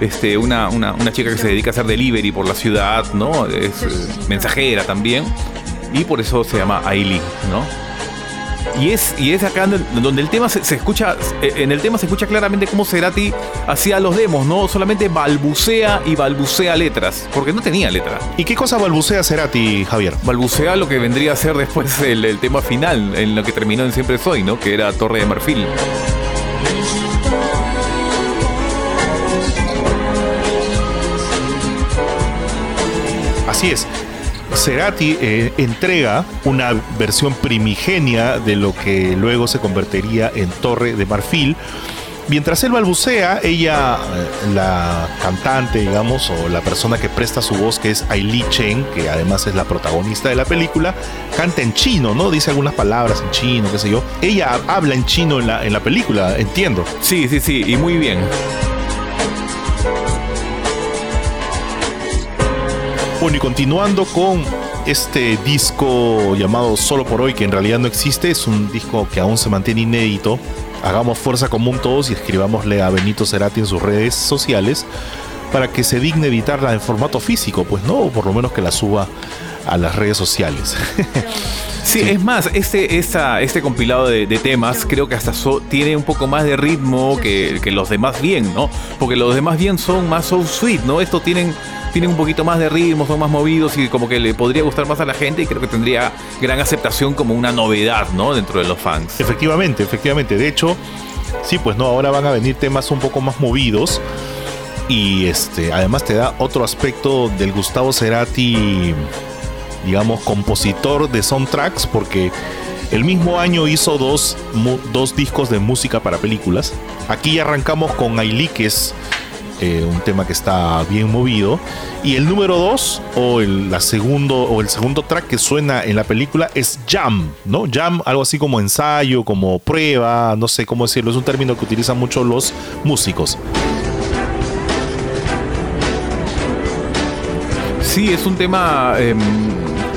Este, una, una, una chica que se dedica a hacer delivery por la ciudad, ¿no? Es eh, mensajera también. Y por eso se llama Ailey, ¿no? Y es, y es acá donde- el tema se, se escucha, eh, en el tema se escucha claramente cómo Cerati hacía los demos, ¿no? Solamente balbucea y balbucea letras, porque no tenía letra. ¿Y qué cosa balbucea Cerati, Javier? Balbucea lo que vendría a ser después el, el tema final, en lo que terminó en Siempre Soy, ¿no? Que era Torre de Marfil. Así es. Cerati eh, entrega una versión primigenia de lo que luego se convertiría en Torre de Marfil. Mientras él balbucea, ella, eh, la cantante, digamos, o la persona que presta su voz, que es Ailey Chen, que además es la protagonista de la película, canta en chino, ¿no? Dice algunas palabras en chino, qué sé yo. Ella habla en chino en la, en la película, entiendo. Sí, sí, sí, y muy bien. Bueno, y continuando con este disco llamado Solo por hoy, que en realidad no existe, es un disco que aún se mantiene inédito. Hagamos fuerza común todos y escribámosle a Benito Cerati en sus redes sociales para que se digne editarla en formato físico, pues no, o por lo menos que la suba a las redes sociales. Sí, es más, este, esta, este compilado de, temas creo que hasta so- tiene un poco más de ritmo que, que los demás bien, ¿no? Porque los demás bien son más soul sweet, ¿no? Estos tienen, tienen un poquito más de ritmo, son más movidos y como que le podría gustar más a la gente y creo que tendría gran aceptación como una novedad, ¿no? Dentro de los fans. Efectivamente, efectivamente. De hecho, sí, pues no, ahora van a venir temas un poco más movidos. Y este, además te da otro aspecto del Gustavo Cerati, digamos, compositor de soundtracks, porque el mismo año hizo dos, dos discos de música para películas. Aquí arrancamos con Ailí, que es eh, un tema que está bien movido. Y el número dos, o el, segundo, o el segundo track que suena en la película es jam, ¿no? Jam, algo así como ensayo, como prueba, no sé cómo decirlo, es un término que utilizan mucho los músicos. Sí, es un tema em,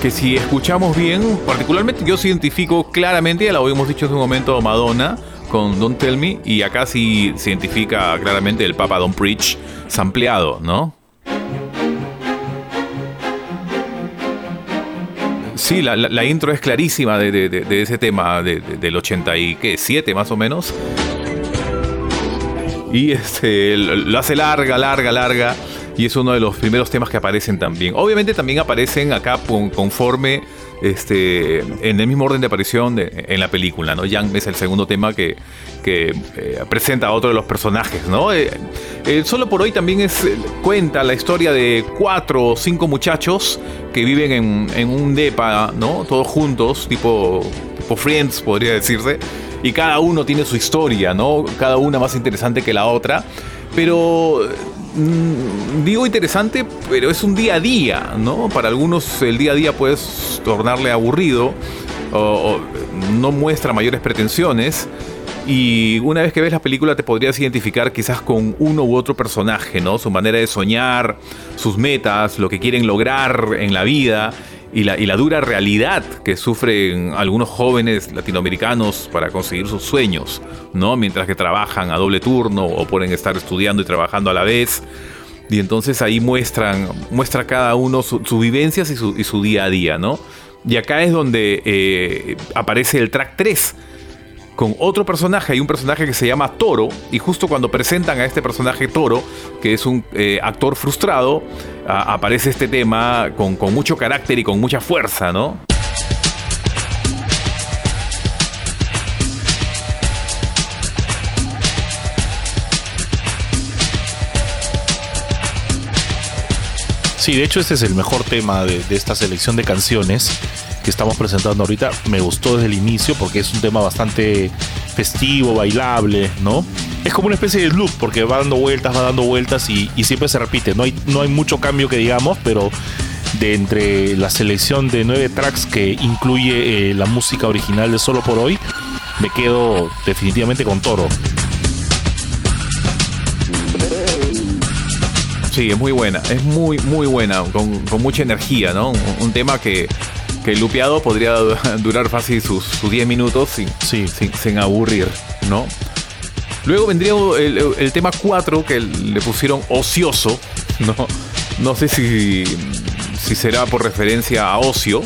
que si escuchamos bien, particularmente yo sí identifico claramente, ya lo habíamos dicho hace un momento, Madonna con Don't Tell Me, y acá sí se identifica claramente el Papa Don't Preach sampleado, ¿no? Sí, la, intro es clarísima de, ese tema de- de- del 87 más o menos. Y este, lo hace larga, larga, larga. Y es uno de los primeros temas que aparecen también. Obviamente también aparecen acá con- conforme este, en el mismo orden de aparición de- en la película. ¿no? Yang es el segundo tema que, que, eh, presenta a otro de los personajes. ¿no? Eh, eh, solo por hoy también es, eh, cuenta la historia de cuatro o cinco muchachos que viven en, en un depa, ¿no? todos juntos, tipo, tipo Friends podría decirse y cada uno tiene su historia, ¿no? Cada una más interesante que la otra. Pero digo interesante, pero es un día a día, ¿no? Para algunos el día a día puede tornarle aburrido o, o no muestra mayores pretensiones. Y una vez que ves la película te podrías identificar quizás con uno u otro personaje, ¿no? Su manera de soñar, sus metas, lo que quieren lograr en la vida y la, y la dura realidad que sufren algunos jóvenes latinoamericanos para conseguir sus sueños, ¿no? Mientras que trabajan a doble turno o pueden estar estudiando y trabajando a la vez. Y entonces ahí muestran, muestra cada uno su- sus vivencias y su, y su día a día, ¿no? Y acá es donde eh, aparece el track 3 con otro personaje. Hay un personaje que se llama Toro. Y justo cuando presentan a este personaje Toro, que es un eh, actor frustrado, aparece este tema con, con mucho carácter y con mucha fuerza, ¿no? Sí, de hecho este es el mejor tema de esta selección de canciones que estamos presentando ahorita. Me gustó desde el inicio porque es un tema bastante festivo, bailable, ¿no? Es como una especie de loop porque va dando vueltas, va dando vueltas y, y siempre se repite. No hay, no hay mucho cambio que digamos, pero de entre la selección de nueve tracks que incluye eh, la música original de Solo por Hoy, me quedo definitivamente con Toro. Sí, es muy buena, es muy, muy buena, con, con mucha energía, ¿no? Un, un tema que, que lupeado podría durar fácil sus, sus 10 minutos sin, Sí. sin, sin aburrir, ¿no? Luego vendría el, tema 4 que le pusieron ocioso, ¿no? No sé si, si será por referencia a ocio,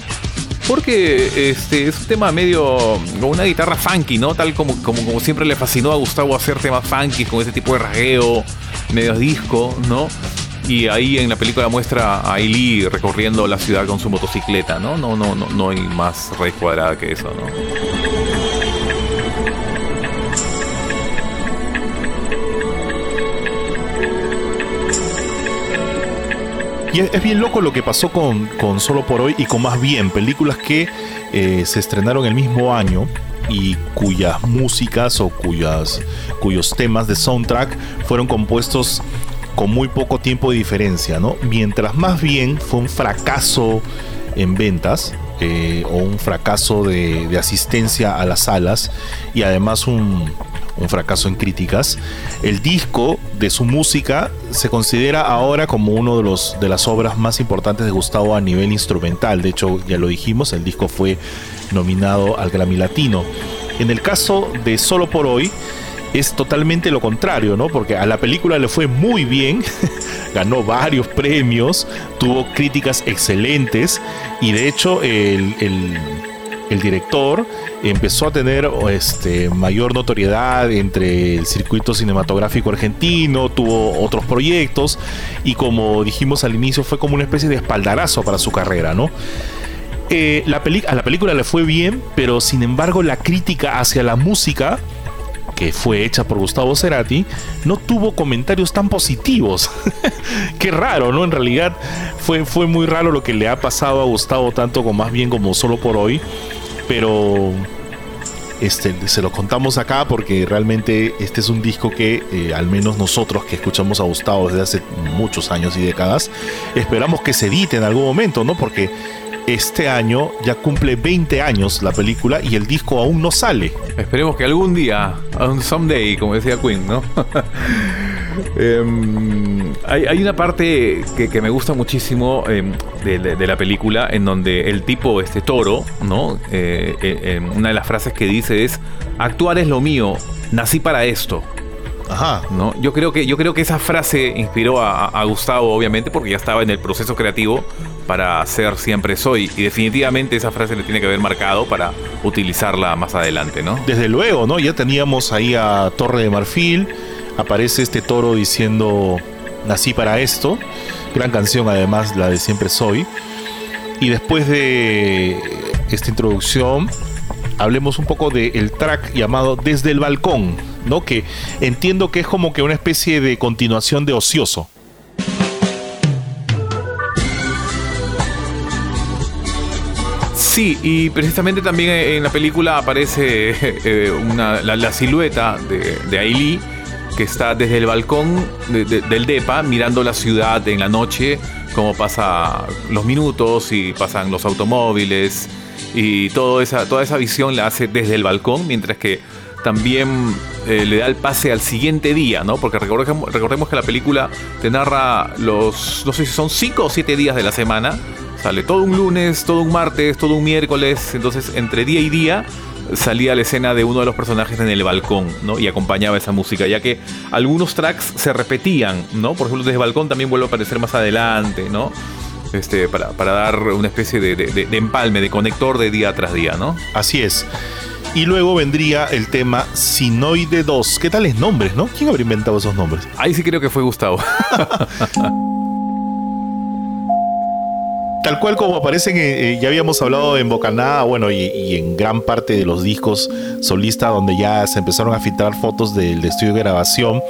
porque este es un tema medio con una guitarra funky, ¿no? Tal como, como, como siempre le fascinó a Gustavo hacer temas funky con ese tipo de rasgueo, medio disco, ¿no? Y ahí en la película muestra a Ailey recorriendo la ciudad con su motocicleta, ¿no? No, no, no, no hay más raíz cuadrada que eso, ¿no? Y es, bien loco lo que pasó con, con Solo por Hoy y con Más Bien, películas que eh, se estrenaron el mismo año y cuyas músicas o cuyas, cuyos temas de soundtrack fueron compuestos con muy poco tiempo de diferencia, ¿no? Mientras Más Bien fue un fracaso en ventas, eh, o un fracaso de, de asistencia a las salas y además un, un fracaso en críticas. El disco de su música se considera ahora como uno de, los, de las obras más importantes de Gustavo a nivel instrumental. De hecho, ya lo dijimos, el disco fue nominado al Grammy Latino. En el caso de Solo por Hoy, es totalmente lo contrario, ¿no? Porque a la película le fue muy bien, ganó varios premios, tuvo críticas excelentes y de hecho el, director empezó a tener este, mayor notoriedad entre el circuito cinematográfico argentino, tuvo otros proyectos y como dijimos al inicio fue como una especie de espaldarazo para su carrera, ¿no? Eh, la a la película le fue bien, pero sin embargo la crítica hacia la música que fue hecha por Gustavo Cerati, no tuvo comentarios tan positivos. Qué raro, ¿no? En realidad fue, fue muy raro lo que le ha pasado a Gustavo, tanto como más bien como solo por hoy. Pero este, se lo contamos acá porque realmente este es un disco que eh, al menos nosotros que escuchamos a Gustavo desde hace muchos años y décadas, esperamos que se edite en algún momento, ¿no? Porque este año ya cumple 20 años la película y el disco aún no sale. Esperemos que algún día, someday, como decía Queen, ¿no? Em, hay, una parte que, me gusta muchísimo em, de, la película en donde el tipo, este toro, ¿no? Eh, eh, em, una de las frases que dice es, actuar es lo mío, nací para esto. Ajá. ¿no? Yo, creo que, yo creo que esa frase inspiró a, Gustavo, obviamente, porque ya estaba en el proceso creativo para ser siempre soy. Y definitivamente esa frase le tiene que haber marcado para utilizarla más adelante, ¿no? Desde luego, ¿no? Ya teníamos ahí a Torre de Marfil, aparece este toro diciendo, nací para esto. Gran canción además, la de Siempre Soy. Y después de esta introducción, hablemos un poco del track llamado Desde el Balcón ¿no? Que entiendo que es como que una especie de continuación de Ocioso. Sí, y precisamente también en la película aparece eh, la, silueta de, de que está desde el balcón del DEPA mirando la ciudad en la noche, como pasa los minutos y pasan los automóviles y toda esa, toda esa visión la hace desde el balcón, mientras que también eh, le da el pase al siguiente día, ¿no? Porque recordemos, recordemos que la película te narra los, no sé si son cinco o siete días de la semana. Sale todo un lunes, todo un martes, todo un miércoles. Entonces, entre día y día salía la escena de uno de los personajes en el balcón, ¿no? Y acompañaba esa música, ya que algunos tracks se repetían, ¿no? Por ejemplo, desde el balcón también vuelve a aparecer más adelante, ¿no? Este, para, dar una especie de, de empalme, de conector de día tras día, ¿no? Así es. Y luego vendría el tema Sinoide 2. ¿Qué tales nombres, no? ¿Quién habría inventado esos nombres? Ahí sí creo que fue Gustavo. Tal cual como aparecen, eh, eh, ya habíamos hablado en Bocanada, bueno, y, en gran parte de los discos solistas donde ya se empezaron a filtrar fotos del estudio de grabación,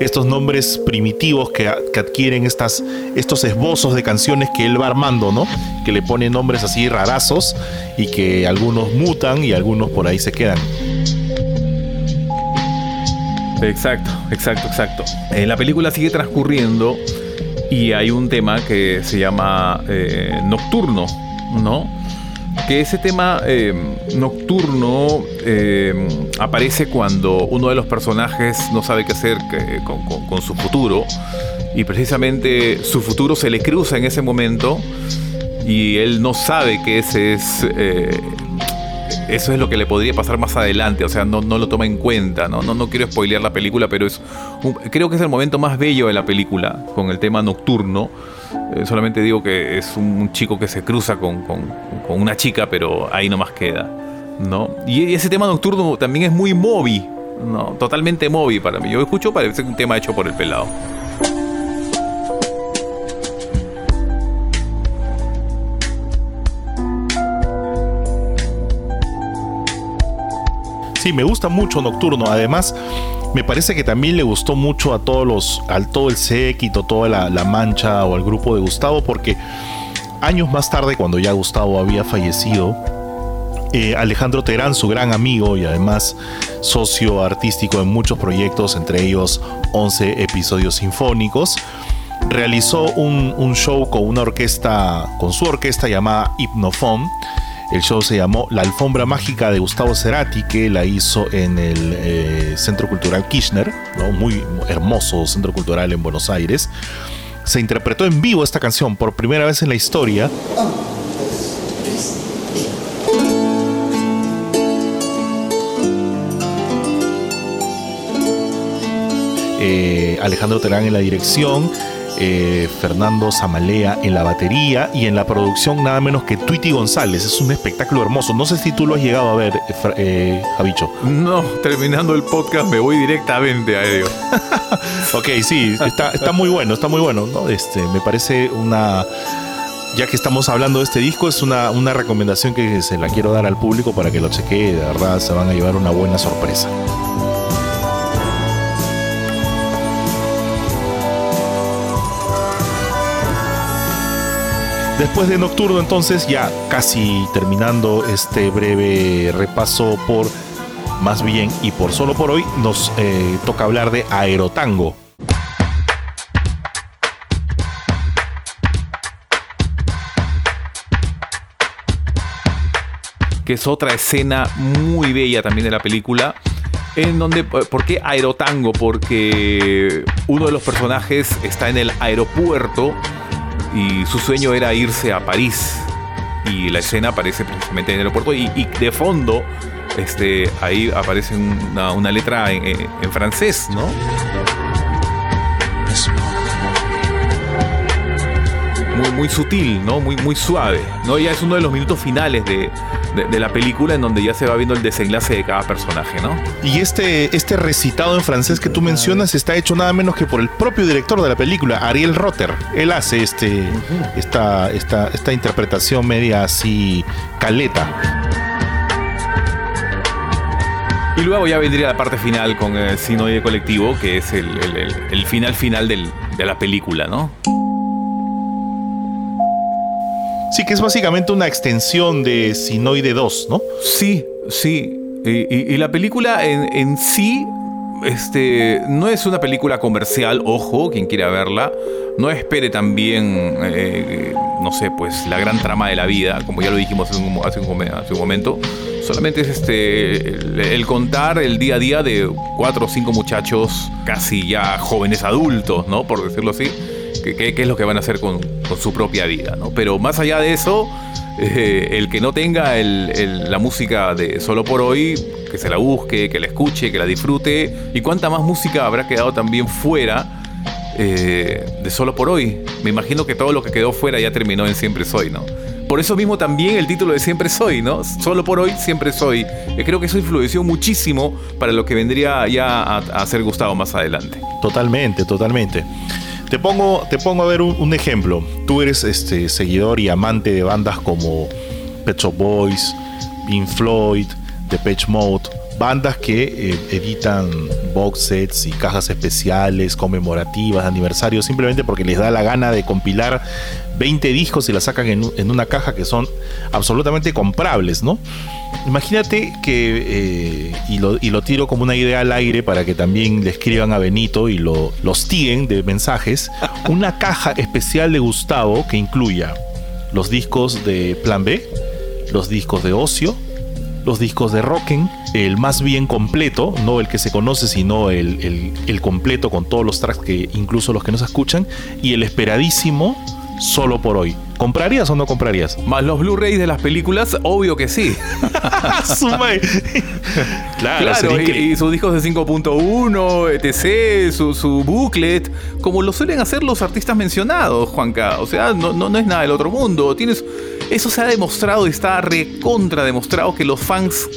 estos nombres primitivos que, adquieren estas, estos esbozos de canciones que él va armando, ¿no? Que le pone nombres así rarazos y que algunos mutan y algunos por ahí se quedan. Exacto, exacto, exacto. Eh, la película sigue transcurriendo y hay un tema que se llama eh, Nocturno, ¿no? Que ese tema eh, nocturno eh, aparece cuando uno de los personajes no sabe qué hacer con, su futuro y precisamente su futuro se le cruza en ese momento y él no sabe que ese es eso es lo que le podría pasar más adelante, o sea, no, no lo toma en cuenta, ¿no? No, no quiero spoilear la película, pero es creo que es el momento más bello de la película, con el tema nocturno. Eh, solamente digo que es un chico que se cruza con, una chica, pero ahí nomás queda, ¿no? Y ese tema nocturno también es muy moby, ¿no? Totalmente moby para mí. Yo escucho, parece un tema hecho por el pelado. Me gusta mucho Nocturno. Además, me parece que también le gustó mucho a todos los, al todo el séquito, toda la, mancha o al grupo de Gustavo, porque años más tarde, cuando ya Gustavo había fallecido, eh, Alejandro Terán, su gran amigo y además socio artístico en muchos proyectos, entre ellos 11 episodios sinfónicos, realizó un, show con una orquesta, con su orquesta llamada Hypnophone El show se llamó La Alfombra Mágica de Gustavo Cerati, que la hizo en el eh, Centro Cultural Kirchner, muy hermoso centro cultural en Buenos Aires. Se interpretó en vivo esta canción por primera vez en la historia. Eh, Alejandro Terán en la dirección, eh, Fernando Zamalea en la batería y en la producción nada menos que Tweety González. Es un espectáculo hermoso. No sé si tú lo has llegado a ver, eh, eh, Javicho. No, terminando el podcast me voy directamente a ello. Ok, sí, está, está muy bueno, está muy bueno. ¿no? Este, me parece una. Ya que estamos hablando de este disco, es una, una recomendación que se la quiero dar al público para que lo chequee. De verdad, se van a llevar una buena sorpresa. Después de Nocturno, entonces, ya casi terminando este breve repaso por más bien y por solo por hoy, nos eh, toca hablar de Aerotango. que es otra escena muy bella también de la película. En donde, ¿por qué aerotango? Porque uno de los personajes está en el aeropuerto y su sueño era irse a París. Y la escena aparece precisamente en el aeropuerto y, de fondo este, ahí aparece una, una letra en francés, ¿no? Muy, muy sutil, ¿no? Muy, muy suave. ¿no? Ya es uno de los minutos finales de, de- de la película en donde ya se va viendo el desenlace de cada personaje, ¿no? Y este, este recitado en francés que tú mencionas está hecho nada menos que por el propio director de la película, Ariel Rotter. Él hace este, esta, esta, esta interpretación media así caleta. Y luego ya vendría la parte final con el sinoide colectivo, que es el, el- el- el final final del- de la película, ¿no? Sí, que es básicamente una extensión de Sinoide 2, ¿no? Sí, sí. Y, y- y la película en, en sí este, no es una película comercial, ojo, quien quiera verla. No espere también, eh, no sé, pues la gran trama de la vida, como ya lo dijimos hace un, hace un hace un momento. Solamente es este el, el contar el día a día de cuatro o cinco muchachos, casi ya jóvenes adultos, ¿no? Por decirlo así. Que- qué es lo que van a hacer con, con su propia vida, ¿no? Pero más allá de eso, eh, el que no tenga el- el- la música de Solo por hoy, que se la busque, que la escuche, que la disfrute. Y cuánta más música habrá quedado también fuera eh, de Solo por hoy. Me imagino que todo lo que quedó fuera ya terminó en Siempre Soy, ¿no? Por eso mismo también el título de Siempre Soy, ¿no? Solo por hoy, Siempre Soy. Eh, creo que eso influenció muchísimo para lo que vendría ya a, a ser Gustavo más adelante. Totalmente, totalmente. Te pongo, te pongo a ver un, ejemplo. Tú eres este, seguidor y amante de bandas como Pet Shop Boys, Pink Floyd, Depeche Mode, bandas que eh, editan box sets y cajas especiales, conmemorativas, aniversarios, simplemente porque les da la gana de compilar 20 discos y la sacan en, un- en una caja que son absolutamente comprables, ¿no? Imagínate que, eh, y, lo, y lo tiro como una idea al aire para que también le escriban a Benito y lo, lo hostiguen de mensajes, una caja especial de Gustavo que incluya los discos de Plan B, los discos de Ocio, los discos de Rocken, el más bien completo, no el que se conoce, sino el, el- el completo con todos los tracks que incluso los que no se escuchan, y el esperadísimo solo por hoy. ¿Comprarías o no comprarías? Más los Blu-rays de las películas, obvio que sí. Claro, Claro, y sus discos de 5.1, etc., su, su booklet, como lo suelen hacer los artistas mencionados, Juanca. O sea, no, no, no es nada del otro mundo. Tienes, eso se ha demostrado y está recontra demostrado que los fans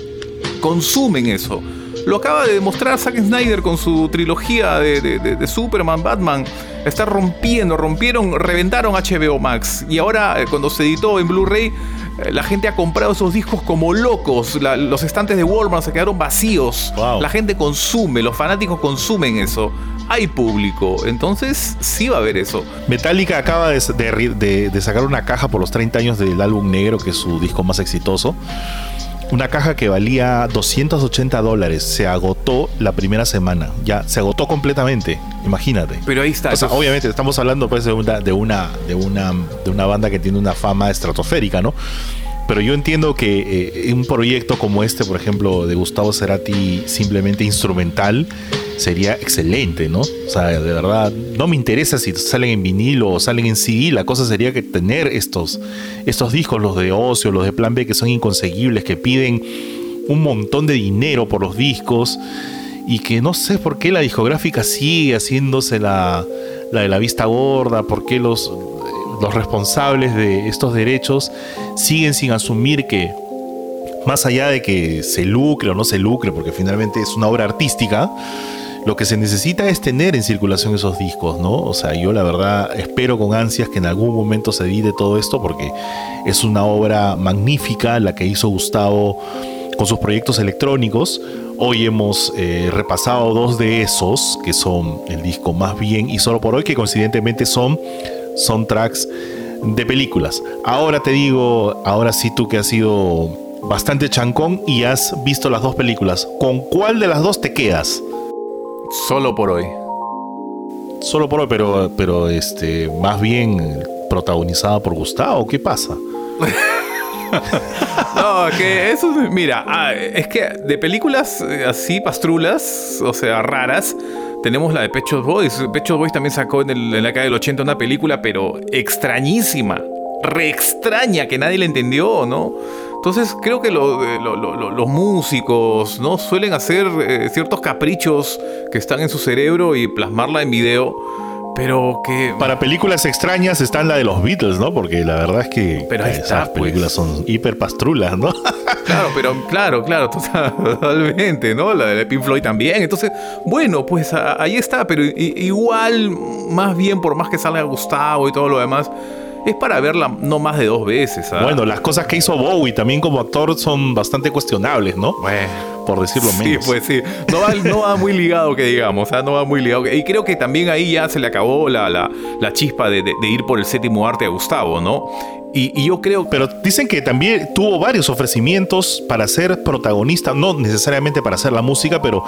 consumen eso. Lo acaba de demostrar Zack Snyder con su trilogía de, de- Superman, Batman. Está rompiendo, rompieron, reventaron HBO Max. Y ahora, eh, cuando se editó en Blu-ray, la gente ha comprado esos discos como locos. La- los estantes de Walmart se quedaron vacíos. Wow. La gente consume, los fanáticos consumen eso. Hay público. Entonces, sí va a haber eso. Metallica acaba de, de- de- de sacar una caja por los 30 años del álbum negro, que es su disco más exitoso. Una caja que valía 280 dólares. Se agotó la primera semana. Ya, se agotó completamente. Imagínate. Pero ahí está. O sea, eso es- obviamente estamos hablando pues de una, de una, de una, de una banda que tiene una fama estratosférica, ¿no? pero yo entiendo que eh, un proyecto como este, por ejemplo, de Gustavo Cerati, simplemente instrumental, sería excelente, ¿no? O sea, de verdad, no me interesa si salen en vinilo o salen en CD, la cosa sería que tener estos, estos discos, los de Ocio, los de Plan B, que son inconseguibles, que piden un montón de dinero por los discos y que no sé por qué la discográfica sigue haciéndose la, la de la vista gorda, por qué los, los responsables de estos derechos siguen sin asumir que más allá de que se lucre o no se lucre, porque finalmente es una obra artística, lo que se necesita es tener en circulación esos discos, ¿no? O sea, yo la verdad espero con ansias que en algún momento se edite todo esto porque es una obra magnífica la que hizo Gustavo con sus proyectos electrónicos. Hoy hemos eh, repasado dos de esos, que son el disco Más Bien y Solo por Hoy, que coincidentemente son, son tracks de películas. Ahora te digo, ahora sí tú que has sido bastante chancón y has visto las dos películas, ¿con cuál de las dos te quedas? Solo por hoy. Solo por hoy, pero, pero este, más bien protagonizada por Gustavo, ¿qué pasa? no, que eso, mira, ah, es que de películas eh, así, pastrulas, o sea, raras, tenemos la de Pechos Boys. Pechos Boys también sacó en, en la década del 80 una película, pero extrañísima, re extraña, que nadie le entendió, ¿no? Entonces creo que eh, los músicos no suelen hacer eh, ciertos caprichos que están en su cerebro y plasmarla en video. Pero que. Para películas extrañas están la de los Beatles, ¿no? Porque la verdad es que pero esas pues. películas son hiper pastrulas, ¿no? claro, pero claro, claro, totalmente, ¿no? La de Pink Floyd también. Entonces, bueno, pues ahí está, pero igual, más bien, por más que salga Gustavo y todo lo demás es para verla no más de dos veces. ¿ah? Bueno, las cosas que hizo Bowie también como actor son bastante cuestionables, ¿no? Por decirlo menos. Sí, pues sí. No va, no va muy ligado, que digamos. ¿ah? No va muy ligado. Y creo que también ahí ya se le acabó la, la, la chispa de, de, de, ir por el séptimo arte a Gustavo, ¿no? Y, y, yo creo. Pero dicen que también tuvo varios ofrecimientos para ser protagonista, no necesariamente para hacer la música, pero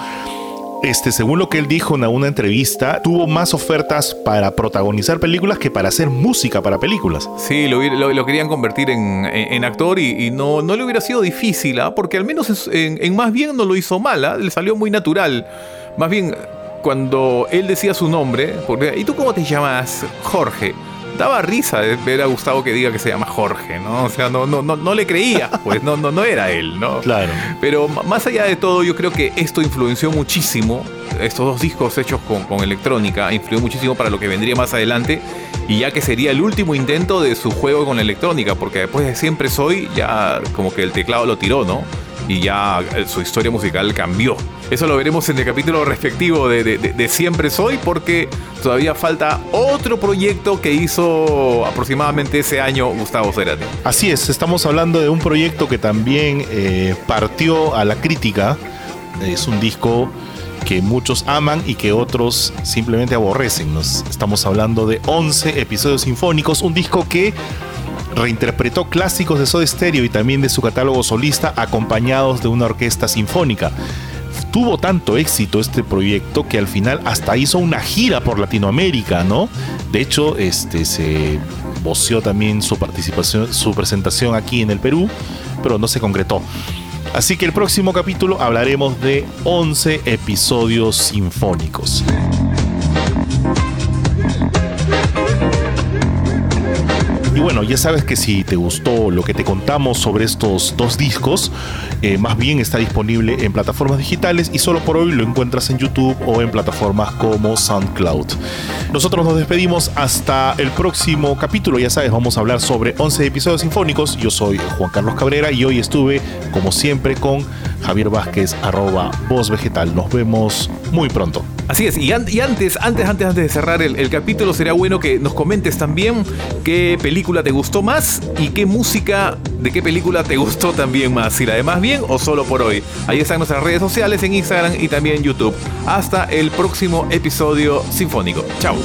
este, según lo que él dijo en una entrevista, tuvo más ofertas para protagonizar películas que para hacer música para películas. Sí, lo, querían convertir en, actor y, no, no le hubiera sido difícil, ¿eh? porque al menos en, Más Bien no lo hizo mal, ¿eh? le salió muy natural. Más bien, cuando él decía su nombre, porque, ¿y tú cómo te llamas? Jorge daba risa ver a Gustavo que diga que se llama Jorge, ¿no? O sea, no, no, no, no le creía, pues no, no, no era él, ¿no? Claro. Pero más allá de todo, yo creo que esto influenció muchísimo, estos dos discos hechos con, con electrónica, influyó muchísimo para lo que vendría más adelante, y ya que sería el último intento de su juego con la electrónica, porque después de Siempre Soy, ya como que el teclado lo tiró, ¿no? Y ya su historia musical cambió. Eso lo veremos en el capítulo respectivo de, de, de, Siempre Soy, porque todavía falta otro proyecto que hizo aproximadamente ese año Gustavo Cerati. Así es, estamos hablando de un proyecto que también eh, partió a la crítica. Es un disco que muchos aman y que otros simplemente aborrecen. Nos estamos hablando de 11 episodios sinfónicos, un disco que reinterpretó clásicos de Soda Stereo y también de su catálogo solista acompañados de una orquesta sinfónica. Tuvo tanto éxito este proyecto que al final hasta hizo una gira por Latinoamérica, ¿no? De hecho, este se voció también su participación, su presentación aquí en el Perú, pero no se concretó. Así que el próximo capítulo hablaremos de 11 episodios sinfónicos. Y bueno, ya sabes que si te gustó lo que te contamos sobre estos dos discos, eh, más bien está disponible en plataformas digitales y solo por hoy lo encuentras en YouTube o en plataformas como SoundCloud. Nosotros nos despedimos hasta el próximo capítulo. Ya sabes, vamos a hablar sobre 11 episodios sinfónicos. Yo soy Juan Carlos Cabrera y hoy estuve, como siempre, con Javier Vázquez, arroba voz vegetal. Nos vemos muy pronto. Así es, y, an y, antes, antes, antes, antes de cerrar el, el, capítulo, sería bueno que nos comentes también qué película te gustó más y qué música de qué película te gustó también más, si la de más bien o solo por hoy. Ahí están nuestras redes sociales en Instagram y también en YouTube. Hasta el próximo episodio sinfónico. Chao.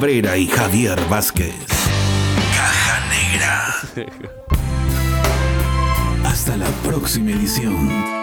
Cabrera y Javier Vázquez. Caja Negra. Hasta la próxima edición.